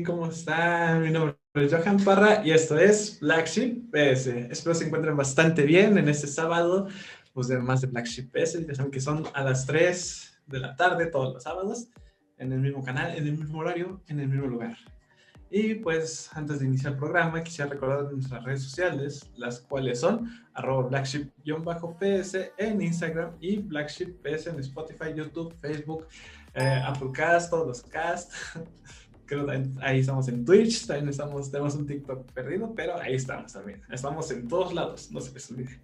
¿Cómo están? Mi nombre es Johan Parra y esto es Black Sheep PS. Espero se encuentren bastante bien en este sábado, pues de más de Black Sheep PS. Ya saben que son a las 3 de la tarde todos los sábados, en el mismo canal, en el mismo horario, en el mismo lugar. Y pues antes de iniciar el programa, quisiera recordar nuestras redes sociales, las cuales son arroba blackship-ps en Instagram y blackship-ps en Spotify, YouTube, Facebook, eh, Applecast, todos los cast. Ahí estamos en Twitch, también estamos, tenemos un TikTok perdido, pero ahí estamos también. Estamos en todos lados, no se les olvide.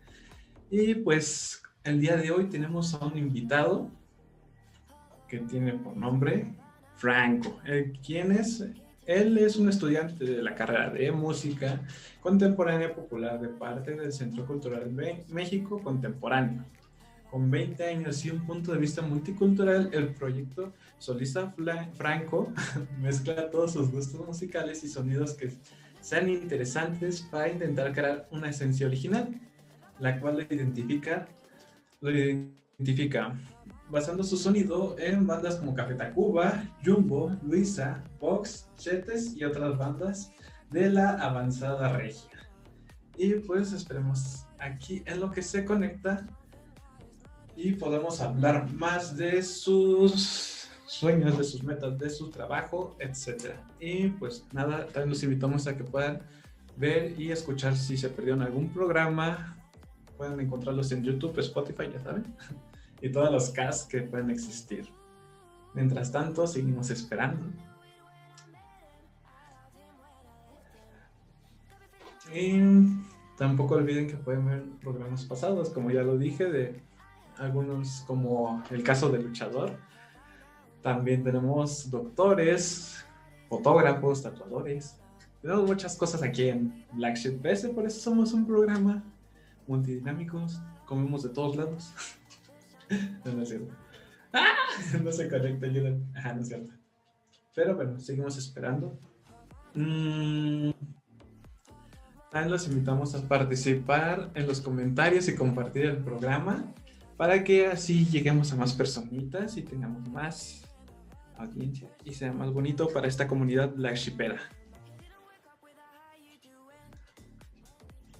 Y pues el día de hoy tenemos a un invitado que tiene por nombre Franco. Eh, ¿Quién es? Él es un estudiante de la carrera de música contemporánea popular de parte del Centro Cultural de México Contemporáneo. Con 20 años y un punto de vista multicultural, el proyecto Solista Franco mezcla todos sus gustos musicales y sonidos que sean interesantes para intentar crear una esencia original, la cual lo identifica, lo identifica basando su sonido en bandas como Café Tacuba, Jumbo, Luisa, Vox, Chetes y otras bandas de la avanzada regia. Y pues esperemos aquí en lo que se conecta y podemos hablar más de sus sueños, de sus metas, de su trabajo, etc. Y pues nada, también los invitamos a que puedan ver y escuchar si se perdieron algún programa. Pueden encontrarlos en YouTube, Spotify, ya saben, y todos los casts que pueden existir. Mientras tanto, seguimos esperando. Y tampoco olviden que pueden ver programas pasados, como ya lo dije, de algunos como el caso del luchador. También tenemos doctores, fotógrafos, tatuadores. Tenemos muchas cosas aquí en Black Sheep PS, por eso somos un programa multidinámicos, comemos de todos lados. no, no es cierto. ¡Ah! No se conecta, ayudan. Ajá, no es cierto. Pero bueno, seguimos esperando. Mm. También los invitamos a participar en los comentarios y compartir el programa para que así lleguemos a más personitas y tengamos más audiencia y sea más bonito para esta comunidad black shipera.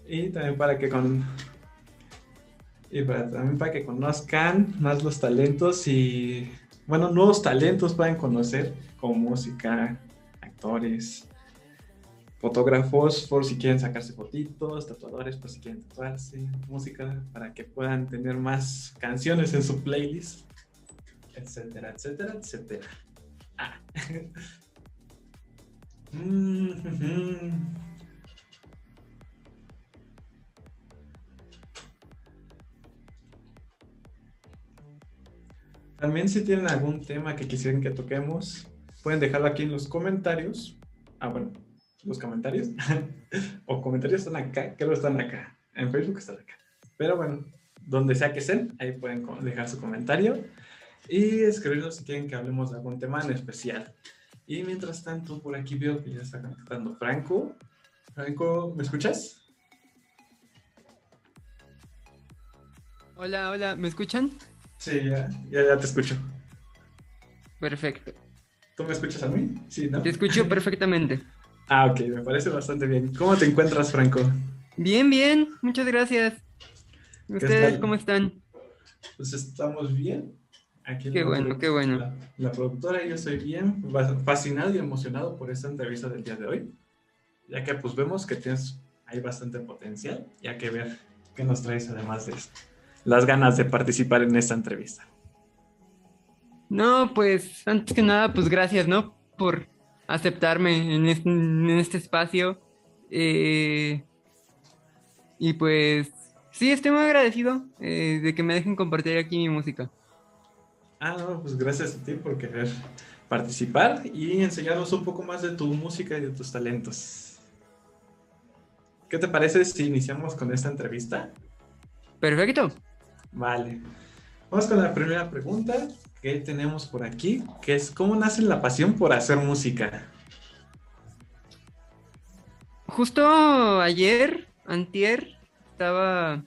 Y también para que con y para, también para que conozcan más los talentos y bueno, nuevos talentos pueden conocer como música, actores, fotógrafos por si quieren sacarse fotitos, tatuadores por si quieren tatuarse, música para que puedan tener más canciones en su playlist, etcétera, etcétera, etcétera. Ah. También si tienen algún tema que quisieran que toquemos, pueden dejarlo aquí en los comentarios. Ah, bueno, los comentarios. o comentarios están acá, creo que están acá. En Facebook están acá. Pero bueno, donde sea que estén, ahí pueden dejar su comentario y escribirnos si quieren que hablemos de algún tema en especial. Y mientras tanto, por aquí veo que ya está conectando Franco. Franco, ¿me escuchas? Hola, hola, ¿me escuchan? Sí, ya, ya, ya te escucho. Perfecto. ¿Tú me escuchas a mí? Sí, ¿no? Te escucho perfectamente. Ah, ok, me parece bastante bien. ¿Cómo te encuentras, Franco? Bien, bien, muchas gracias. ¿Ustedes cómo están? Pues estamos bien. Aquí Qué la- bueno, qué bueno. La, la productora, yo estoy bien fa- fascinado y emocionado por esta entrevista del día de hoy, ya que pues vemos que tienes hay bastante potencial, ya que ver qué nos traes además de esto. Las ganas de participar en esta entrevista. No, pues antes que nada, pues gracias, ¿no? Por aceptarme en este, en este espacio. Eh, y pues sí, estoy muy agradecido eh, de que me dejen compartir aquí mi música. Ah, no, pues gracias a ti por querer participar y enseñarnos un poco más de tu música y de tus talentos. ¿Qué te parece si iniciamos con esta entrevista? Perfecto. Vale. Vamos con la primera pregunta que tenemos por aquí, que es ¿cómo nace la pasión por hacer música? Justo ayer, antier, estaba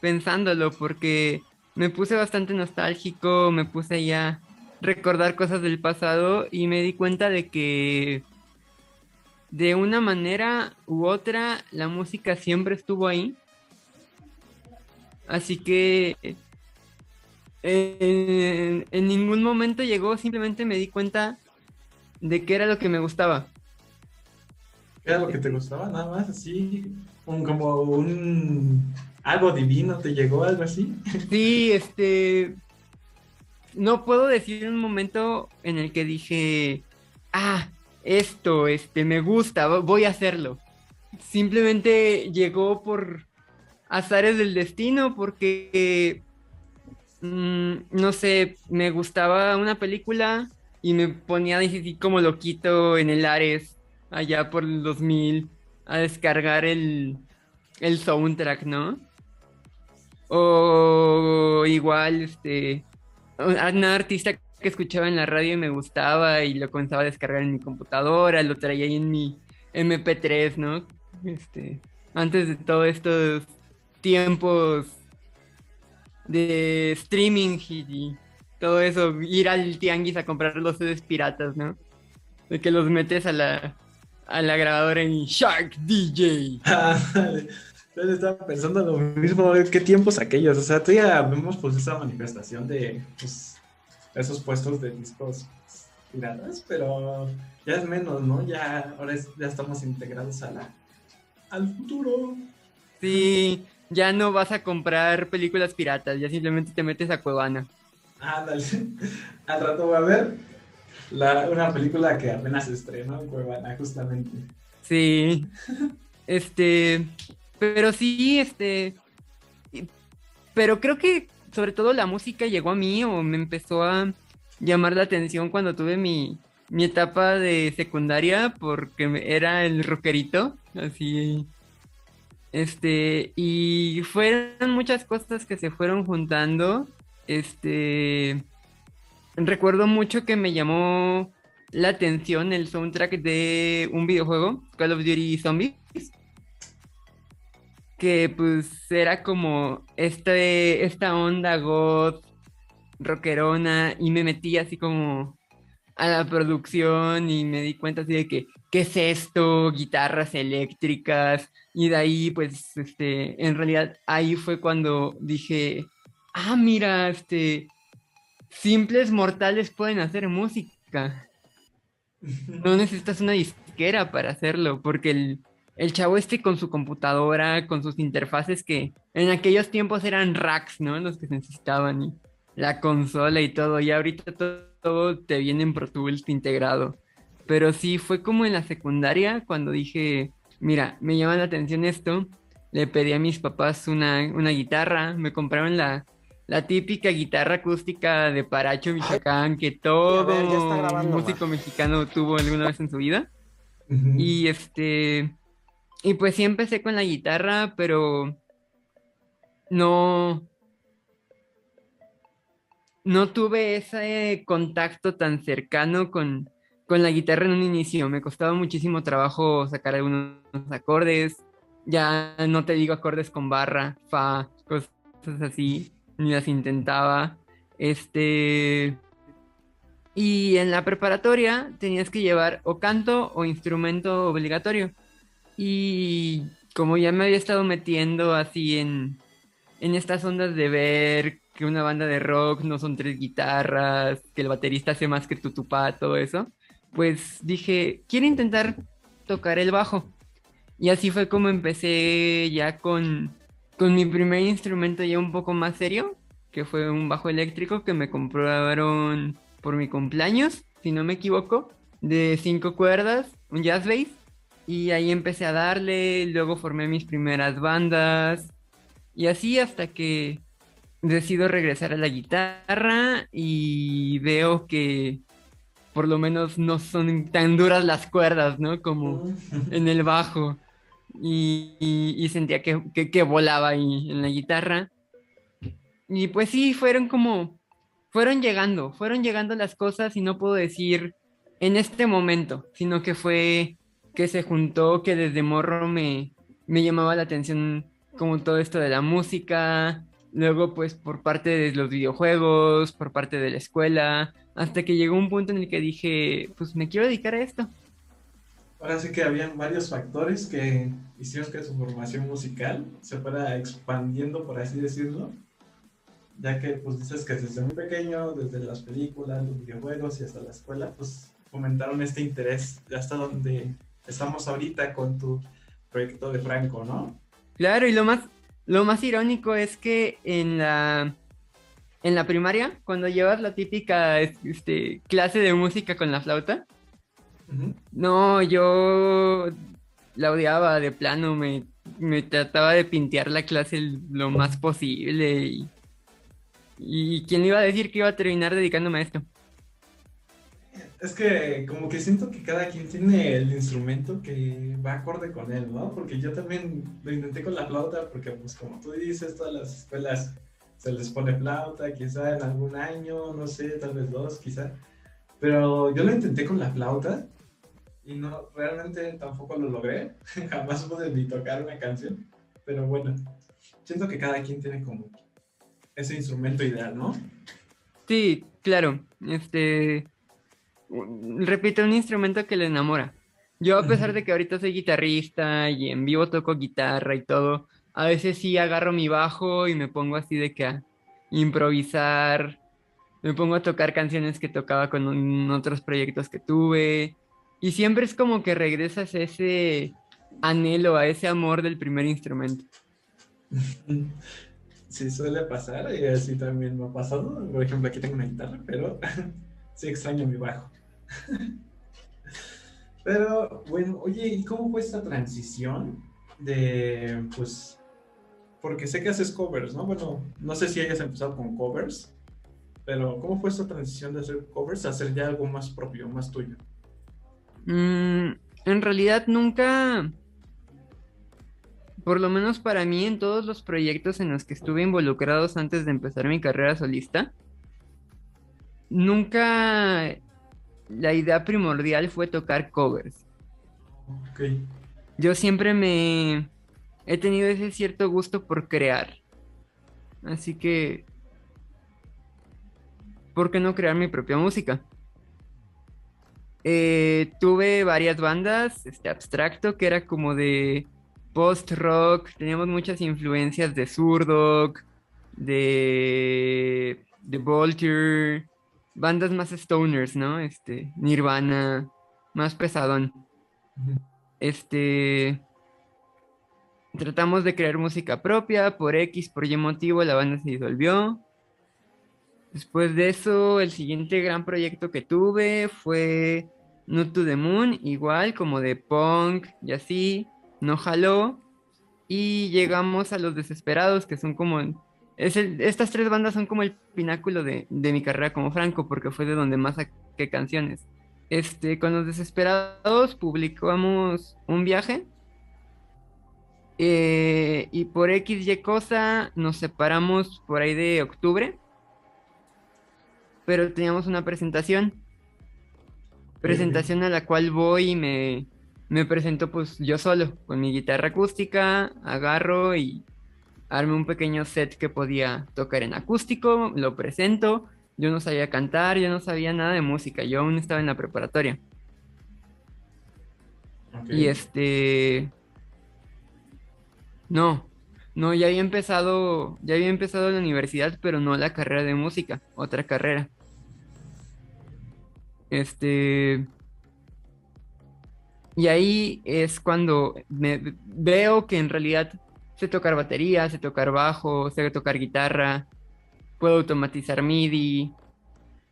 pensándolo porque me puse bastante nostálgico, me puse ya recordar cosas del pasado y me di cuenta de que de una manera u otra la música siempre estuvo ahí. Así que en, en ningún momento llegó, simplemente me di cuenta de qué era lo que me gustaba. ¿Qué era lo que te gustaba? Nada más así, un, como un algo divino te llegó, algo así. Sí, este. No puedo decir un momento en el que dije, ah, esto, este, me gusta, vo- voy a hacerlo. Simplemente llegó por azares del destino, porque, mm, no sé, me gustaba una película y me ponía así como loquito en el Ares, allá por el 2000, a descargar el, el soundtrack, ¿no? O igual, este, una artista que escuchaba en la radio y me gustaba y lo comenzaba a descargar en mi computadora, lo traía ahí en mi MP3, ¿no? Este, antes de todos estos tiempos de streaming y, todo eso, ir al tianguis a comprar los CDs piratas, ¿no? De que los metes a la, a la grabadora en Shark DJ. Yo estaba pensando lo mismo, qué tiempos aquellos. O sea, todavía vemos pues esa manifestación de pues, esos puestos de discos piratas, pero ya es menos, ¿no? Ya ahora es- ya estamos integrados a la, al futuro. Sí, ya no vas a comprar películas piratas, ya simplemente te metes a Cuevana. Ándale. Al rato va a ver la, una película que apenas se estrenó en Cuevana, justamente. Sí. Este, pero sí, este, pero creo que sobre todo la música llegó a mí o me empezó a llamar la atención cuando tuve mi, mi etapa de secundaria porque era el rockerito, así. Este, y fueron muchas cosas que se fueron juntando. Este, recuerdo mucho que me llamó la atención el soundtrack de un videojuego, Call of Duty Zombies, que pues era como este, esta onda goth, rockerona, y me metí así como a la producción y me di cuenta así de que, ¿qué es esto? Guitarras eléctricas, y de ahí pues, este, en realidad ahí fue cuando dije, ah, mira, este, simples mortales pueden hacer música. No necesitas una disquera para hacerlo, porque el, el chavo este con su computadora, con sus interfaces que en aquellos tiempos eran racks, ¿no? Los que se necesitaban y la consola y todo, y ahorita todo, todo te viene en Pro Tools integrado. Pero sí, fue como en la secundaria cuando dije, mira, me llama la atención esto, le pedí a mis papás una, una guitarra, me compraron la, la típica guitarra acústica de Paracho, Michoacán, que todo ver, grabando, músico mexicano tuvo alguna vez en su vida. Y este. Y pues sí empecé con la guitarra, pero no. No tuve ese contacto tan cercano con, con la guitarra en un inicio. Me costaba muchísimo trabajo sacar algunos acordes. Ya no te digo acordes con barra, fa, cosas así. Ni las intentaba. Este. Y en la preparatoria tenías que llevar o canto o instrumento obligatorio. Y como ya me había estado metiendo así en, en estas ondas de ver que una banda de rock no son tres guitarras, que el baterista hace más que tutupá, todo eso, pues dije, quiero intentar tocar el bajo. Y así fue como empecé ya con, con mi primer instrumento ya un poco más serio, que fue un bajo eléctrico que me compraron por mi cumpleaños, si no me equivoco, de cinco cuerdas, un jazz bass. Y ahí empecé a darle, luego formé mis primeras bandas. Y así hasta que decido regresar a la guitarra y veo que por lo menos no son tan duras las cuerdas, ¿no? Como en el bajo. Y, sentía que, que- que volaba ahí en la guitarra. Y pues sí, fueron como, fueron llegando, fueron llegando las cosas y no puedo decir en este momento, sino que fue que se juntó, que desde morro me, me llamaba la atención como todo esto de la música, luego pues por parte de los videojuegos, por parte de la escuela, hasta que llegó un punto en el que dije, pues me quiero dedicar a esto. Ahora sí que habían varios factores que hicieron que su formación musical se fuera expandiendo, por así decirlo, ya que pues dices que desde muy pequeño, desde las películas, los videojuegos y hasta la escuela, pues fomentaron este interés hasta donde estamos ahorita con tu proyecto de Franco, ¿no? Claro, y lo más, lo más irónico es que en la, en la primaria, cuando llevas la típica este, clase de música con la flauta, no, yo la odiaba de plano, me, me trataba de pintear la clase lo más posible y, y quién iba a decir que iba a terminar dedicándome a esto. Es que como que siento que cada quien tiene el instrumento que va acorde con él, ¿no? Porque yo también lo intenté con la flauta, porque pues como tú dices, todas las escuelas se les pone flauta, quizá en algún año, no sé, tal vez dos, quizá. Pero yo lo intenté con la flauta y no, realmente tampoco lo logré. Jamás pude ni tocar una canción. Pero bueno, siento que cada quien tiene como ese instrumento ideal, ¿no? Sí, claro, este, repito, un instrumento que le enamora. Yo a pesar de que ahorita soy guitarrista y en vivo toco guitarra y todo, a veces sí agarro mi bajo y me pongo así de que a improvisar, me pongo a tocar canciones que tocaba con otros proyectos que tuve y siempre es como que regresas a ese anhelo, a ese amor del primer instrumento. Sí, suele pasar y así también me ha pasado. Por ejemplo, aquí tengo una guitarra, pero sí extraño mi bajo. Pero bueno, oye, ¿y cómo fue esta transición de, pues, porque sé que haces covers, ¿no? Bueno, no sé si hayas empezado con covers, pero ¿cómo fue esta transición de hacer covers a hacer ya algo más propio, más tuyo? Mm, en realidad nunca, por lo menos para mí, en todos los proyectos en los que estuve involucrados antes de empezar mi carrera solista, nunca la idea primordial fue tocar covers. Ok. Yo siempre me he tenido ese cierto gusto por crear. Así que, ¿por qué no crear mi propia música? Eh, tuve varias bandas, este abstracto, que era como de post-rock, teníamos muchas influencias de Zurdok, de, de Vulture, bandas más stoners, ¿no? Este, Nirvana, más pesadón. Este. Tratamos de crear música propia, por X, por Y motivo, la banda se disolvió. Después de eso, el siguiente gran proyecto que tuve fue Not to the Moon, igual como de punk y así, no jaló. Y llegamos a Los Desesperados, que son como... Es estas tres bandas son como el pináculo de, de mi carrera como Franco, porque fue de donde más saqué canciones. Este, con Los Desesperados publicamos un viaje. Eh, y por X y cosa nos separamos por ahí de octubre. Pero teníamos una presentación. Presentación a la cual voy y me, me presento pues yo solo, con mi guitarra acústica, agarro y arme un pequeño set que podía tocar en acústico, lo presento. Yo no sabía cantar, yo no sabía nada de música, yo aún estaba en la preparatoria. Y este. No. No, ya había empezado, ya había empezado la universidad, pero no la carrera de música, otra carrera. Este. Y ahí es cuando me veo que en realidad sé tocar batería, sé tocar bajo, sé tocar guitarra, puedo automatizar MIDI,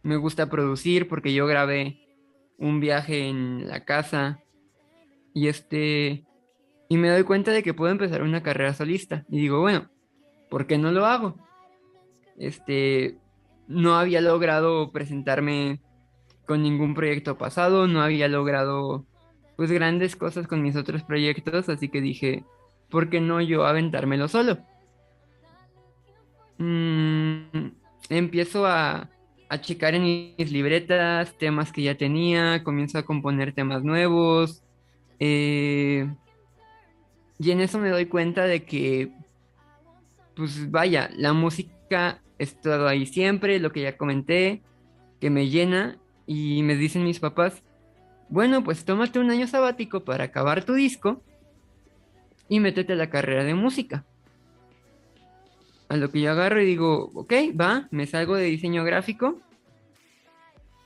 me gusta producir porque yo grabé un viaje en la casa y este y me doy cuenta de que puedo empezar una carrera solista y digo, bueno, ¿por qué no lo hago? Este no había logrado presentarme con ningún proyecto pasado, no había logrado pues grandes cosas con mis otros proyectos, así que dije, ¿por qué no yo aventármelo solo? Mm, empiezo a, a checar en mis libretas temas que ya tenía, comienzo a componer temas nuevos. eh, y en eso me doy cuenta de que, pues vaya, la música ha estado ahí siempre, lo que ya comenté, que me llena. Y me dicen mis papás, bueno, pues tómate un año sabático para acabar tu disco y métete a la carrera de música. A lo que yo agarro y digo, ok, va, me salgo de diseño gráfico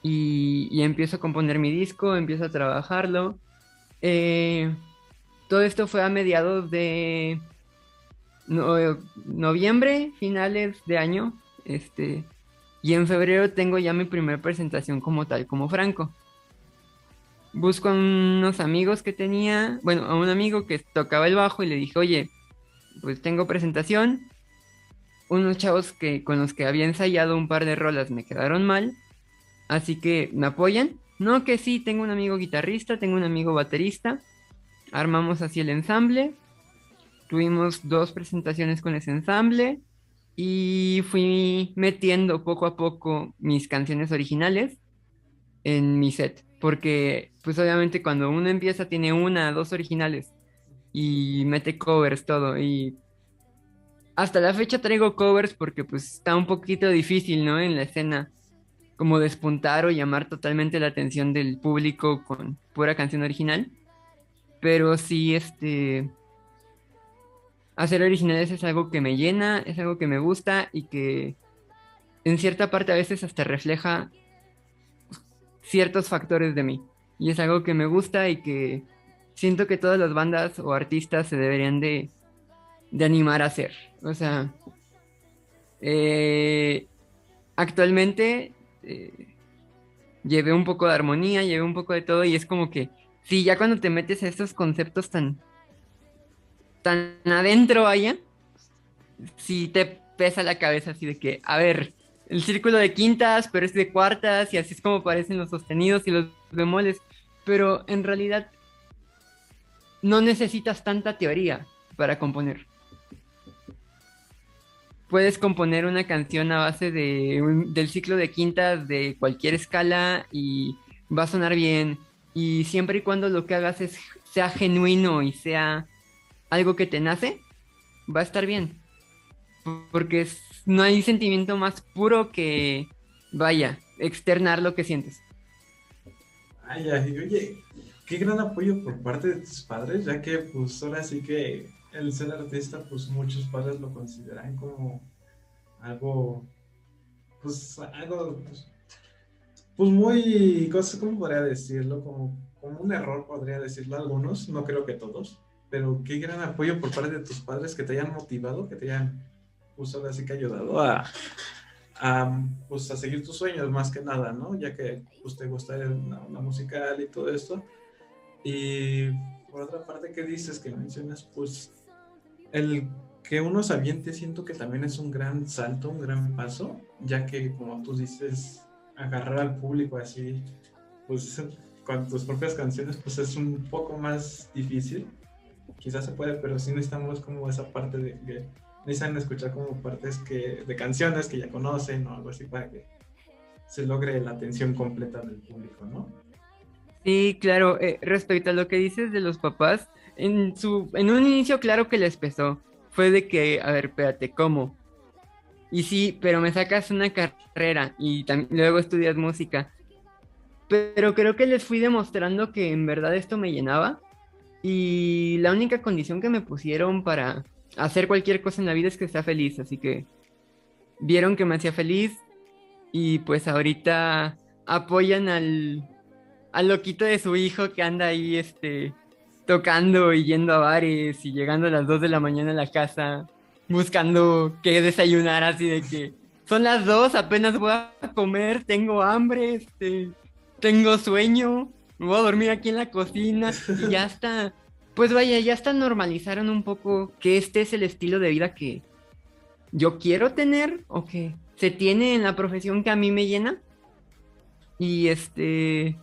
y, empiezo a componer mi disco, empiezo a trabajarlo. Eh, todo esto fue a mediados de no- noviembre, finales de año, este, y en febrero tengo ya mi primera presentación como tal, como Franco. Busco a unos amigos que tenía, bueno, a un amigo que tocaba el bajo y le dije, oye, pues tengo presentación. Unos chavos que con los que había ensayado un par de rolas me quedaron mal, así que me apoyan. No, que sí, tengo un amigo guitarrista, tengo un amigo baterista. Armamos así el ensamble. Tuvimos dos presentaciones con ese ensamble y fui metiendo poco a poco mis canciones originales en mi set, porque pues obviamente cuando uno empieza tiene una, dos originales y mete covers todo y hasta la fecha traigo covers porque pues está un poquito difícil, ¿no? En la escena como despuntar o llamar totalmente la atención del público con pura canción original, pero sí este hacer originales es algo que me llena, es algo que me gusta y que en cierta parte a veces hasta refleja ciertos factores de mí. Y es algo que me gusta y que siento que todas las bandas o artistas se deberían de, de animar a hacer. O sea, eh, actualmente eh, llevé un poco de armonía, llevé un poco de todo y es como que, sí, ya cuando te metes a estos conceptos tan, tan adentro allá, sí te pesa la cabeza así de que, a ver, el círculo de quintas, pero es de cuartas y así es como parecen los sostenidos y los bemoles, pero en realidad no necesitas tanta teoría para componer. Puedes componer una canción a base de del ciclo de quintas de cualquier escala y va a sonar bien. Y siempre y cuando lo que hagas es, sea genuino y sea algo que te nace, va a estar bien. Porque no hay sentimiento más puro que, vaya, externar lo que sientes. Ay, ay, oye, qué gran apoyo por parte de tus padres, ya que pues ahora sí que el ser artista, pues muchos padres lo consideran como algo, pues algo, pues, pues muy, ¿cómo podría decirlo? Como, como un error, podría decirlo algunos, no creo que todos, pero qué gran apoyo por parte de tus padres que te hayan motivado, que te hayan, pues ahora sí que ayudado a, a, pues, a seguir tus sueños más que nada, ¿no? Ya que pues, te gusta la, la musical y todo esto. Y por otra parte, ¿qué dices que mencionas? Pues el que uno se aviente siento que también es un gran salto, un gran paso, ya que como tú dices, agarrar al público así, pues con tus propias canciones, pues es un poco más difícil. Quizás se puede, pero sí necesitamos como esa parte de que necesitan escuchar como partes que, de canciones que ya conocen o algo así para que se logre la atención completa del público, ¿no? Sí, claro, eh, respecto a lo que dices de los papás, en, su, en un inicio claro que les pesó. Fue de que, a ver, espérate, ¿cómo? Y sí, pero me sacas una carrera y luego estudias música. Pero creo que les fui demostrando que en verdad esto me llenaba. Y la única condición que me pusieron para hacer cualquier cosa en la vida es que sea feliz, así que vieron que me hacía feliz y pues ahorita apoyan al, al loquito de su hijo que anda ahí este tocando y yendo a bares y llegando a las 2 de la mañana a la casa buscando qué desayunar así de que son las 2, apenas voy a comer, tengo hambre, este, tengo sueño, me voy a dormir aquí en la cocina y ya está. Pues vaya, ya hasta normalizaron un poco que este es el estilo de vida que yo quiero tener o que se tiene en la profesión que a mí me llena. Y este.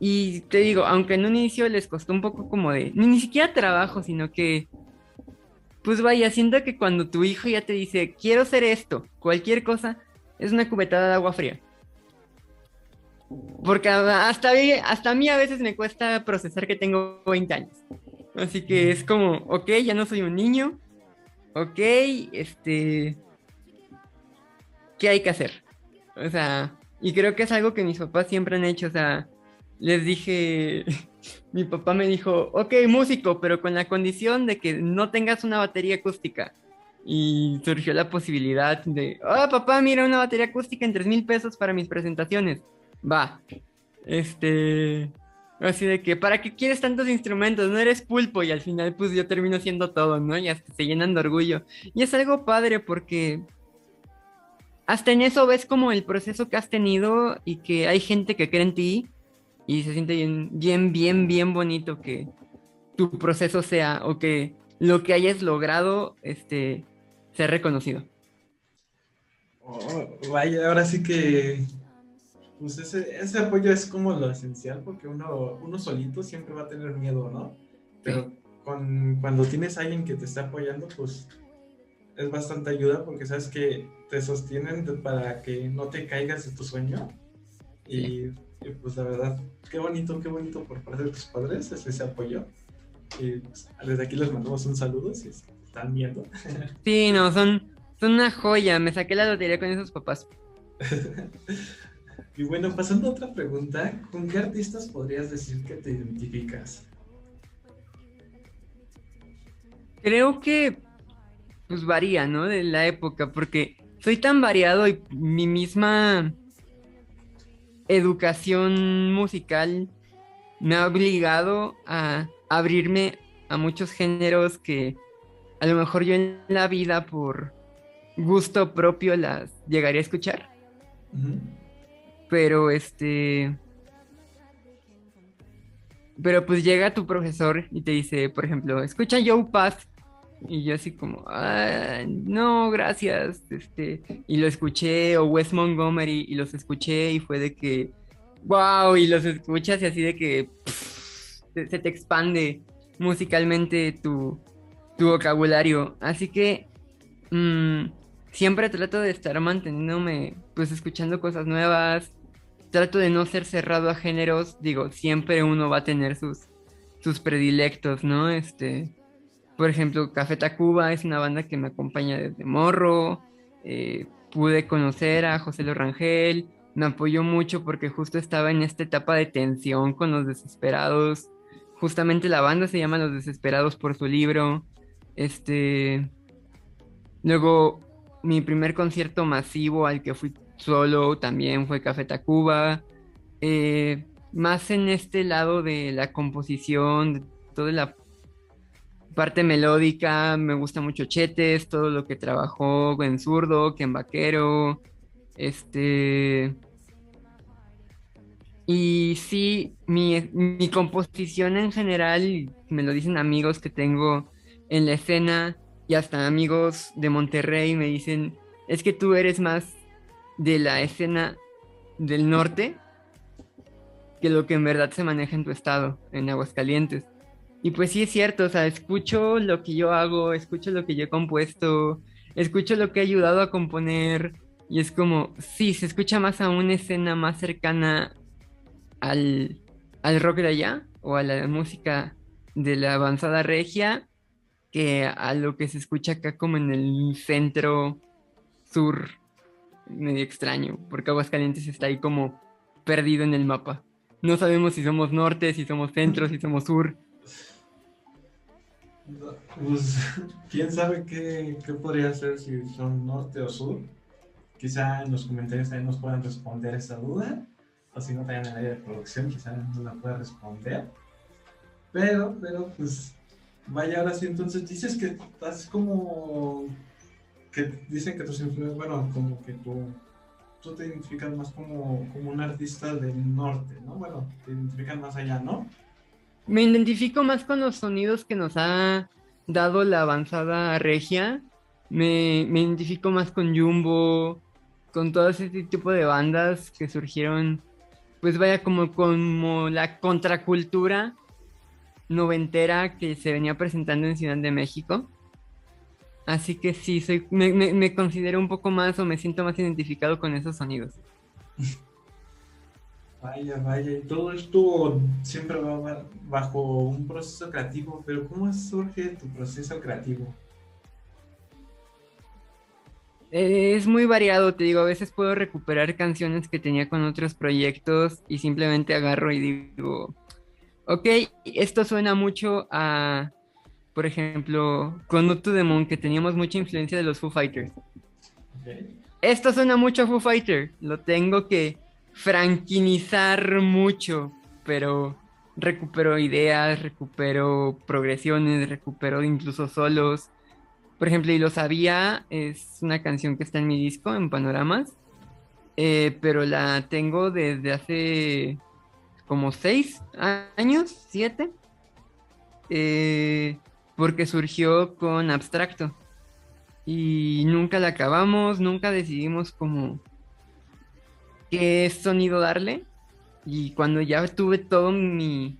Y te digo, aunque en un inicio les costó un poco como de. Ni, ni siquiera trabajo, sino que. Pues vaya, siento que cuando tu hijo ya te dice, quiero hacer esto, cualquier cosa, es una cubetada de agua fría. Porque hasta, hasta a mí a veces me cuesta procesar que tengo 20 años. Así que es como, ok, ya no soy un niño. Ok, este... ¿Qué hay que hacer? O sea, y creo que es algo que mis papás siempre han hecho. O sea, les dije, mi papá me dijo, ok, músico, pero con la condición de que no tengas una batería acústica. Y surgió la posibilidad de, oh, papá, mira una batería acústica en 3 mil pesos para mis presentaciones va. Este. Así de que, ¿para qué quieres tantos instrumentos? No eres pulpo y al final pues yo termino siendo todo, ¿no? Y hasta se llenan de orgullo. Y es algo padre porque hasta en eso ves como el proceso que has tenido y que hay gente que cree en ti y se siente bien, bien, bien, bien bonito que tu proceso sea o que lo que hayas logrado este, sea reconocido. Oh, vaya, ahora sí que pues ese, ese, apoyo es como lo esencial porque uno, uno solito siempre va a tener miedo, ¿no? Pero con, cuando tienes a alguien que te está apoyando, pues es bastante ayuda porque sabes que te sostienen para que no te caigas de tu sueño. Y, pues la verdad, qué bonito, qué bonito por parte de tus padres ese apoyo. Y pues, desde aquí les mandamos un saludo si están viendo. Sí, no, son, son una joya. Me saqué la lotería con esos papás. Y bueno, pasando a otra pregunta, ¿con qué artistas podrías decir que te identificas? Creo que pues varía, ¿no? De la época, porque soy tan variado y mi misma educación musical me ha obligado a abrirme a muchos géneros que a lo mejor yo en la vida por gusto propio las llegaría a escuchar. Pero este. Pero pues llega tu profesor y te dice, por ejemplo, escucha Joe Pass. Y yo así como, no, gracias. Este, y lo escuché, o Wes Montgomery, y los escuché, y fue de que, wow, y los escuchas y así de que se, te expande musicalmente tu, tu vocabulario. Así que mm, siempre trato de estar manteniéndome, pues escuchando cosas nuevas, trato de no ser cerrado a géneros, digo, siempre uno va a tener sus, sus predilectos, ¿no? Este, por ejemplo, Café Tacuba es una banda que me acompaña desde morro, eh, pude conocer a José Lorangel, me apoyó mucho porque justo estaba en esta etapa de tensión con los desesperados, justamente la banda se llama Los Desesperados por su libro, este, luego mi primer concierto masivo al que fui solo también fue Café Tacuba. Eh, más en este lado de la composición, de toda la parte melódica, me gusta mucho Chetes, todo lo que trabajó en zurdo, que en vaquero, este... Y sí, mi, mi, composición en general, me lo dicen amigos que tengo en la escena y hasta amigos de Monterrey me dicen, es que tú eres más de la escena del norte que lo que en verdad se maneja en tu estado, en Aguascalientes. Y pues sí es cierto, o sea, escucho lo que yo hago, escucho lo que yo he compuesto, escucho lo que he ayudado a componer y es como, sí, se escucha más a una escena más cercana al, al rock de allá o a la música de la avanzada regia que a lo que se escucha acá como en el centro sur medio extraño, porque Aguascalientes está ahí como perdido en el mapa. No sabemos si somos norte, si somos centro, si somos sur. Pues, quién sabe qué, qué podría ser si son norte o sur. Quizá en los comentarios también nos puedan responder esa duda. O si no, también en el área de producción, quizá no la pueda responder. Pero, pero, pues, vaya, ahora sí, entonces dices que estás como. que dicen que tus influencias, bueno, como que tú, tú te identificas más como, como un artista del norte, ¿no? Bueno, te identifican más allá, ¿no? Me identifico más con los sonidos que nos ha dado la avanzada regia. Me, me identifico más con Jumbo, con todo ese tipo de bandas que surgieron, pues vaya como, como la contracultura noventera que se venía presentando en Ciudad de México. Así que sí, soy, me, me, considero un poco más o me siento más identificado con esos sonidos. Vaya, vaya, y todo esto siempre va bajo un proceso creativo, pero ¿cómo surge tu proceso creativo? Eh, Es muy variado, te digo, a veces puedo recuperar canciones que tenía con otros proyectos y simplemente agarro y digo, ok, esto suena mucho a, por ejemplo, con Up to the Moon, que teníamos mucha influencia de los Foo Fighters. Okay. Esto suena mucho a Foo Fighter, lo tengo que franquinizar mucho, pero recupero ideas, recupero progresiones, recupero incluso solos. Por ejemplo, y lo sabía, es una canción que está en mi disco, en Panoramas, eh, pero la tengo desde hace como seis años, siete, eh, porque surgió con Abstracto. Y nunca la acabamos, nunca decidimos como qué sonido darle. Y cuando ya tuve todo mi,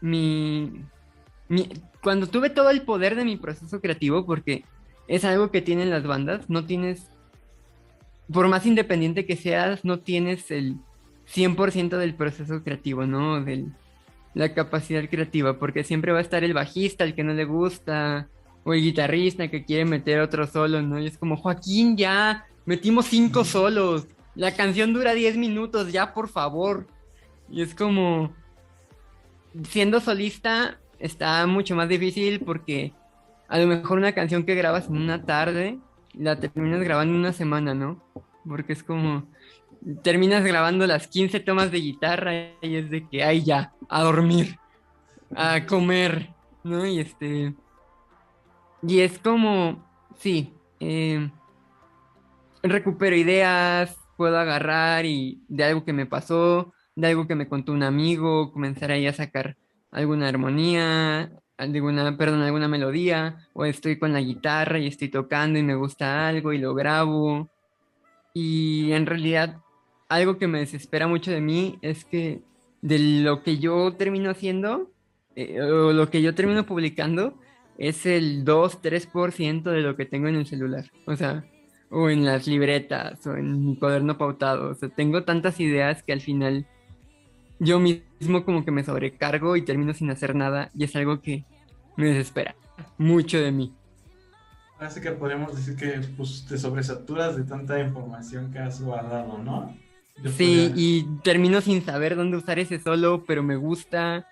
mi, mi, cuando tuve todo el poder de mi proceso creativo, porque es algo que tienen las bandas, no tienes, por más independiente que seas, no tienes el 100% del proceso creativo, ¿no? De la capacidad creativa, porque siempre va a estar el bajista, el que no le gusta, o el guitarrista que quiere meter otro solo, ¿no? Y es como, Joaquín, ya, metimos cinco solos, la canción dura 10 minutos, ya, por favor. Y es como, siendo solista está mucho más difícil porque a lo mejor una canción que grabas en una tarde, la terminas grabando en una semana, ¿no? Porque es como, terminas grabando las 15 tomas de guitarra y es de que, ay, ya, a dormir, a comer, ¿no? Y este... Y es como, sí, eh, recupero ideas, puedo agarrar y de algo que me pasó, de algo que me contó un amigo, comenzar ahí a sacar alguna armonía, alguna, perdón, alguna melodía, o estoy con la guitarra y estoy tocando y me gusta algo y lo grabo. Y en realidad algo que me desespera mucho de mí es que de lo que yo termino haciendo, eh, o lo que yo termino publicando, es el 2-3% de lo que tengo en el celular. O sea, o en las libretas, o en mi cuaderno pautado. O sea, tengo tantas ideas que al final yo mismo como que me sobrecargo y termino sin hacer nada y es algo que me desespera mucho de mí. Así que podemos decir que pues, te sobresaturas de tanta información que has guardado, ¿no? Yo sí, podría... y termino sin saber dónde usar ese solo, pero me gusta.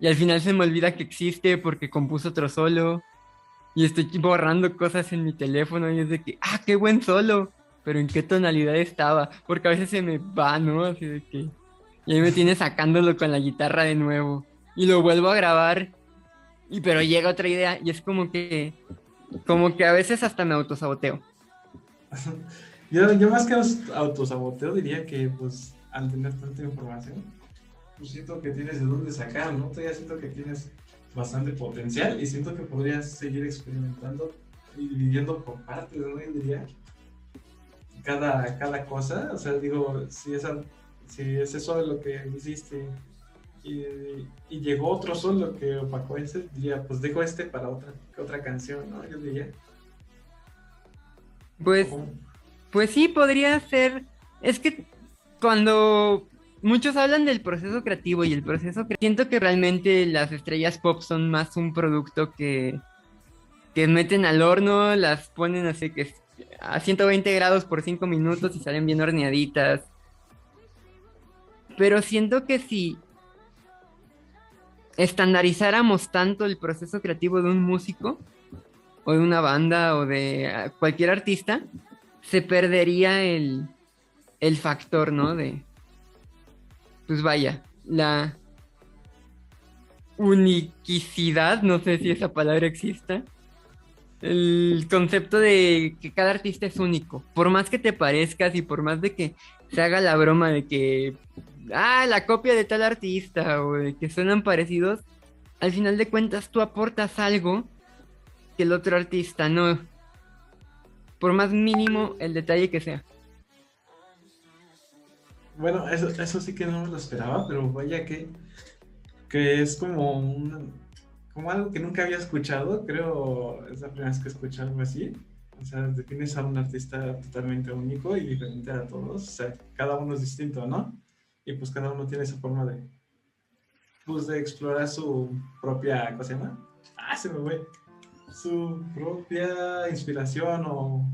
Y al final se me olvida que existe porque compuso otro solo. Y estoy borrando cosas en mi teléfono y es de que, ah, qué buen solo. Pero en qué tonalidad estaba. Porque a veces se me va, ¿no? Así de que... Y ahí me tiene sacándolo con la guitarra de nuevo. Y lo vuelvo a grabar. Y pero llega otra idea. Y es como que. Como que a veces hasta me autosaboteo. yo, yo más que autosaboteo diría que pues al tener tanta información, pues siento que tienes de dónde sacar, ¿no? Todavía siento que tienes bastante potencial y siento que podrías seguir experimentando y dividiendo por partes, ¿no? Yo diría. Cada, cada cosa, o sea, digo, si esa si es eso de lo que hiciste y, y, llegó otro solo que opacó ese, diría, pues dejo este para otra, otra canción, ¿no? Yo diría. Pues, pues sí, podría ser. Es que cuando muchos hablan del proceso creativo y el proceso cre siento que realmente las estrellas pop son más un producto que, que meten al horno, las ponen así que a 120 grados por 5 minutos y salen bien horneaditas pero siento que si estandarizáramos tanto el proceso creativo de un músico o de una banda o de ah, cualquier artista, se perdería el, el factor, ¿no? De, pues vaya, la uniquicidad, no sé si esa palabra exista, el concepto de que cada artista es único, por más que te parezcas y por más de que se haga la broma de que, ah, la copia de tal artista o de que suenan parecidos, al final de cuentas tú aportas algo que el otro artista no, por más mínimo el detalle que sea. Bueno, eso, eso sí que no me lo esperaba, pero vaya que, que es como un, como algo que nunca había escuchado, creo, es la primera vez que escucho algo así. O sea, defines a un artista totalmente único y diferente a todos. O sea, cada uno es distinto, ¿no? Y pues cada uno tiene esa forma de, pues, de explorar su propia, ¿cómo se llama? Ah, se me fue. Su propia inspiración o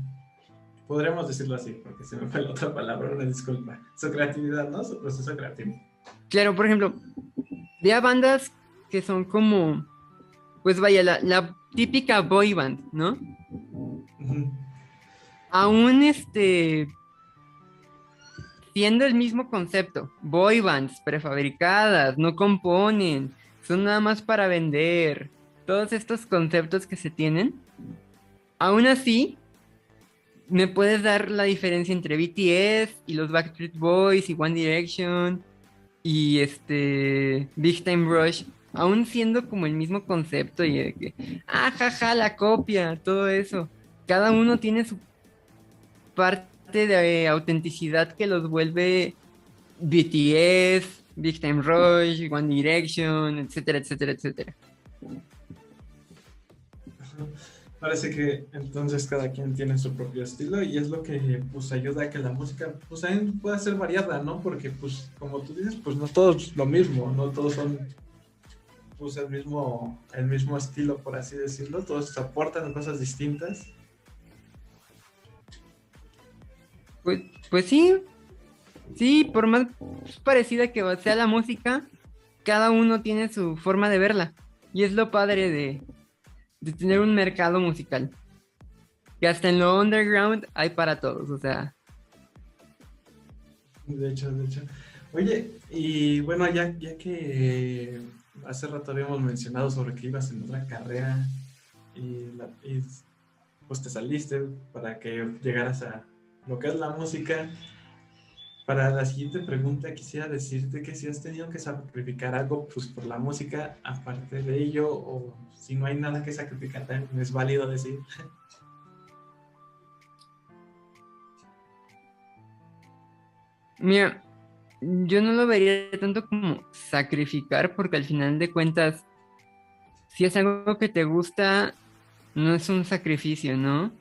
podríamos decirlo así, porque se me fue la otra palabra, una disculpa. Su creatividad, ¿no? Su proceso creativo. Claro, por ejemplo, había bandas que son como, pues vaya, la, la típica boy band, ¿no? Ujú. Aún este, siendo el mismo concepto, boy bands prefabricadas, no componen, son nada más para vender, todos estos conceptos que se tienen, aún así, me puedes dar la diferencia entre BTS y los Backstreet Boys y One Direction y este Big Time Rush, aún siendo como el mismo concepto y de que, ah, jaja, la copia, todo eso. Cada uno tiene su parte de autenticidad que los vuelve BTS, Big Time Rush, One Direction, etcétera, etcétera, etcétera. Parece que entonces cada quien tiene su propio estilo y es lo que pues ayuda a que la música pues también pueda ser variada, ¿no? Porque pues como tú dices, pues no todos lo mismo, no todos son pues el mismo el mismo estilo por así decirlo, todos aportan cosas distintas. Pues, pues sí, sí, por más parecida que sea la música, cada uno tiene su forma de verla. Y es lo padre de, de tener un mercado musical. Que hasta en lo underground hay para todos, o sea. De hecho, de hecho. Oye, y bueno, ya, ya que hace rato habíamos mencionado sobre que ibas en otra carrera y, y, pues te saliste para que llegaras a lo que es la música. Para la siguiente pregunta quisiera decirte que si has tenido que sacrificar algo pues, por la música, aparte de ello, o si no hay nada que sacrificar, también es válido decir. Mira, yo no lo vería tanto como sacrificar, porque al final de cuentas, si es algo que te gusta, no es un sacrificio, ¿no?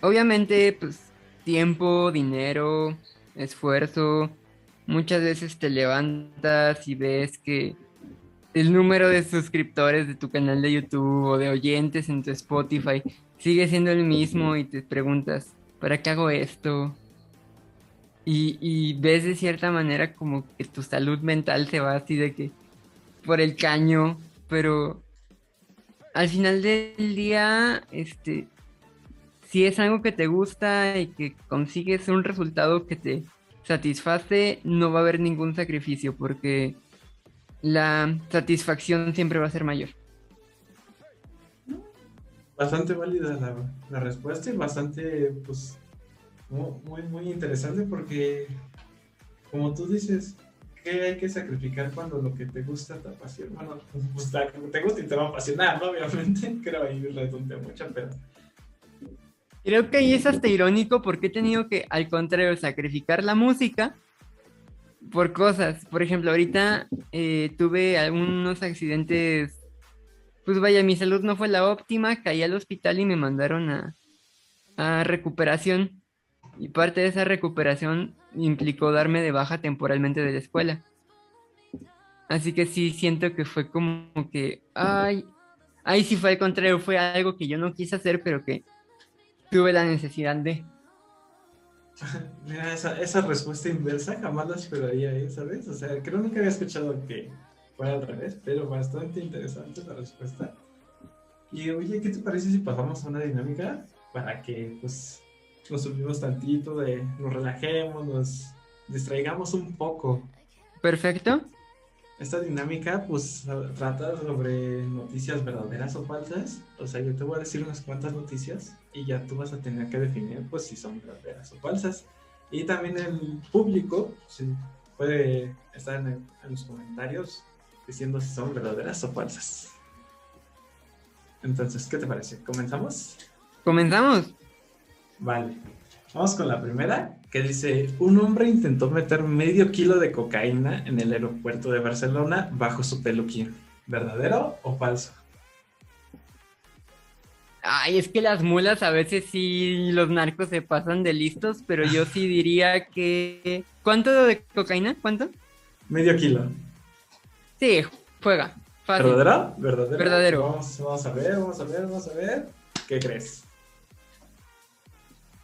Obviamente, pues tiempo, dinero, esfuerzo. Muchas veces te levantas y ves que el número de suscriptores de tu canal de YouTube o de oyentes en tu Spotify sigue siendo el mismo y te preguntas, ¿para qué hago esto? Y, ves de cierta manera como que tu salud mental se va así de que por el caño, pero al final del día, este, si es algo que te gusta y que consigues un resultado que te satisface, no va a haber ningún sacrificio porque la satisfacción siempre va a ser mayor. Bastante válida la, la respuesta y bastante, pues, mu- muy, muy interesante porque, como tú dices, ¿qué hay que sacrificar cuando lo que te gusta te apasiona? Bueno, pues te gusta y te va a apasionar, ¿no? Obviamente, creo ahí redundé mucho, pero Creo que ahí es hasta irónico porque he tenido que, al contrario, sacrificar la música por cosas. Por ejemplo, ahorita eh, tuve algunos accidentes. Pues vaya, mi salud no fue la óptima, caí al hospital y me mandaron a, a recuperación. Y parte de esa recuperación implicó darme de baja temporalmente de la escuela. Así que sí siento que fue como que, ay, ay, sí fue al contrario, fue algo que yo no quise hacer, pero que tuve la necesidad de. mira, esa, esa respuesta inversa jamás la esperaría, ¿eh? ¿sabes? O sea, creo que nunca había escuchado que fue al revés, pero bastante interesante la respuesta. Y oye, ¿qué te parece si pasamos a una dinámica para que pues nos subimos tantito, de, nos relajemos, nos distraigamos un poco? Perfecto. Esta dinámica pues trata sobre noticias verdaderas o falsas. O sea, yo te voy a decir unas cuantas noticias y ya tú vas a tener que definir pues si son verdaderas o falsas. Y también el público sí, puede estar en, en los comentarios diciendo si son verdaderas o falsas. Entonces, ¿qué te parece? ¿Comenzamos? Comenzamos. Vale. Vamos con la primera, que dice, un hombre intentó meter medio kilo de cocaína en el aeropuerto de Barcelona bajo su peluquín. ¿Verdadero o falso? Ay, es que las mulas a veces sí los narcos se pasan de listos, pero yo sí diría que... ¿Cuánto de cocaína? ¿Cuánto? Medio kilo. Sí, juega. Fácil. ¿Verdadero? ¿Verdadero? Verdadero. Vamos, vamos a ver, vamos a ver, vamos a ver. ¿Qué crees?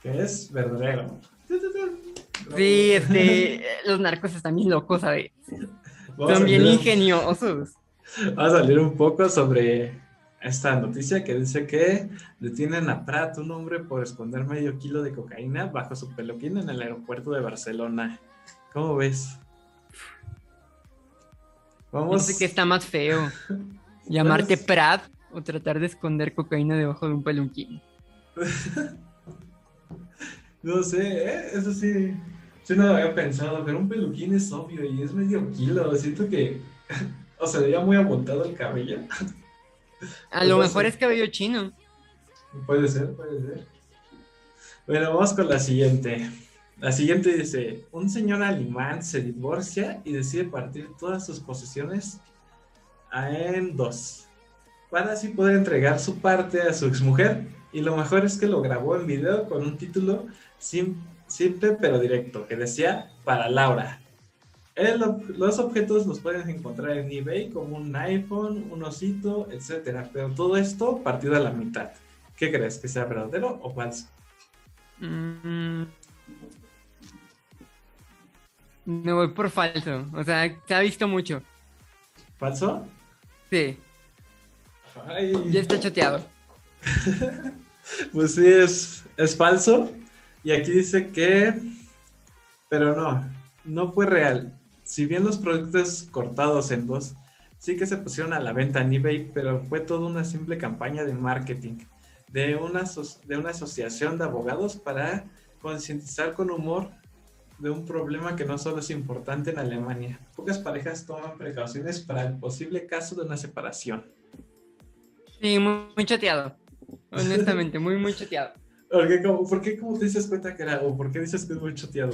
¿Qué es verdadero? Sí, este, los narcos están bien locos, ¿sabes? Vamos Son a bien ingeniosos. Vamos a leer un poco sobre esta noticia que dice que detienen a Prat, un hombre, por esconder medio kilo de cocaína bajo su peluquín en el aeropuerto de Barcelona. ¿Cómo ves? No Vamos. sé qué está más feo. Llamarte Prat o tratar de esconder cocaína debajo de un peluquín. No sé, ¿eh? eso sí. Sí, no lo había pensado, pero un peluquín es obvio y es medio kilo. Siento que. O sea, ya muy amontado el cabello. A Pues lo no mejor es cabello chino. Puede ser, puede ser. Bueno, vamos con la siguiente. La siguiente dice, un señor alemán se divorcia y decide partir todas sus posesiones a- en dos, para así poder entregar su parte a su exmujer. Y lo mejor es que lo grabó en video con un título sim- simple pero directo, que decía, para Laura. El los objetos los pueden encontrar en eBay como un iPhone, un osito, etcétera, pero todo esto partido a la mitad. ¿Qué crees? ¿Que sea verdadero o falso? Mm. Me voy por falso. O sea, se ha visto mucho. ¿Falso? Sí, Ay, ya está choteado. pues sí, es, es falso. Y aquí dice que... Pero no, no fue real. Si bien los productos cortados en dos sí que se pusieron a la venta en eBay, pero fue toda una simple campaña de marketing de una, de una asociación de abogados para concientizar con humor de un problema que no solo es importante en Alemania. Pocas parejas toman precauciones para el posible caso de una separación. Sí, muy, muy choteado. Honestamente, muy, muy choteado. ¿Por qué, cómo, ¿Por qué cómo te dices cuenta que era? ¿O por qué dices que es muy choteado?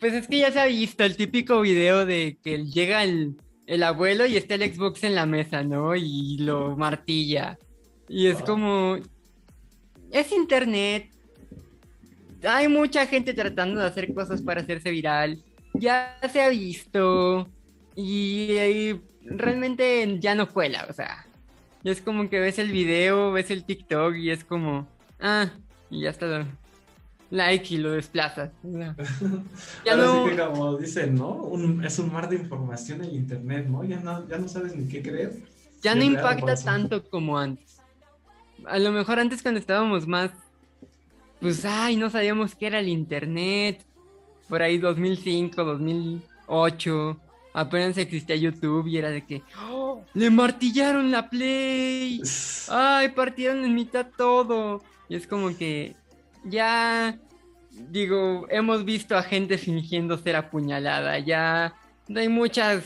Pues es que ya se ha visto el típico video de que llega el, el abuelo y está el Xbox en la mesa, ¿no? Y lo martilla. Y es Ah. como... Es internet. Hay mucha gente tratando de hacer cosas para hacerse viral. Ya se ha visto. Y, y realmente ya no cuela, o sea. Es como que ves el video, ves el TikTok y es como... Ah, y ya está. Like y lo desplazas. Ya no- sí que como dicen, ¿no? Un- es un mar de información en internet, ¿no? Ya no, ya no sabes ni qué creer. Ya no impacta tanto como antes. A lo mejor antes cuando estábamos más, pues, ay, no sabíamos qué era el internet. Por ahí 2005, 2008, apenas existía YouTube y era de que, ¡Oh! le martillaron la Play. Ay, partieron en mitad todo. Y es como que ya, digo, hemos visto a gente fingiendo ser apuñalada. Ya hay muchas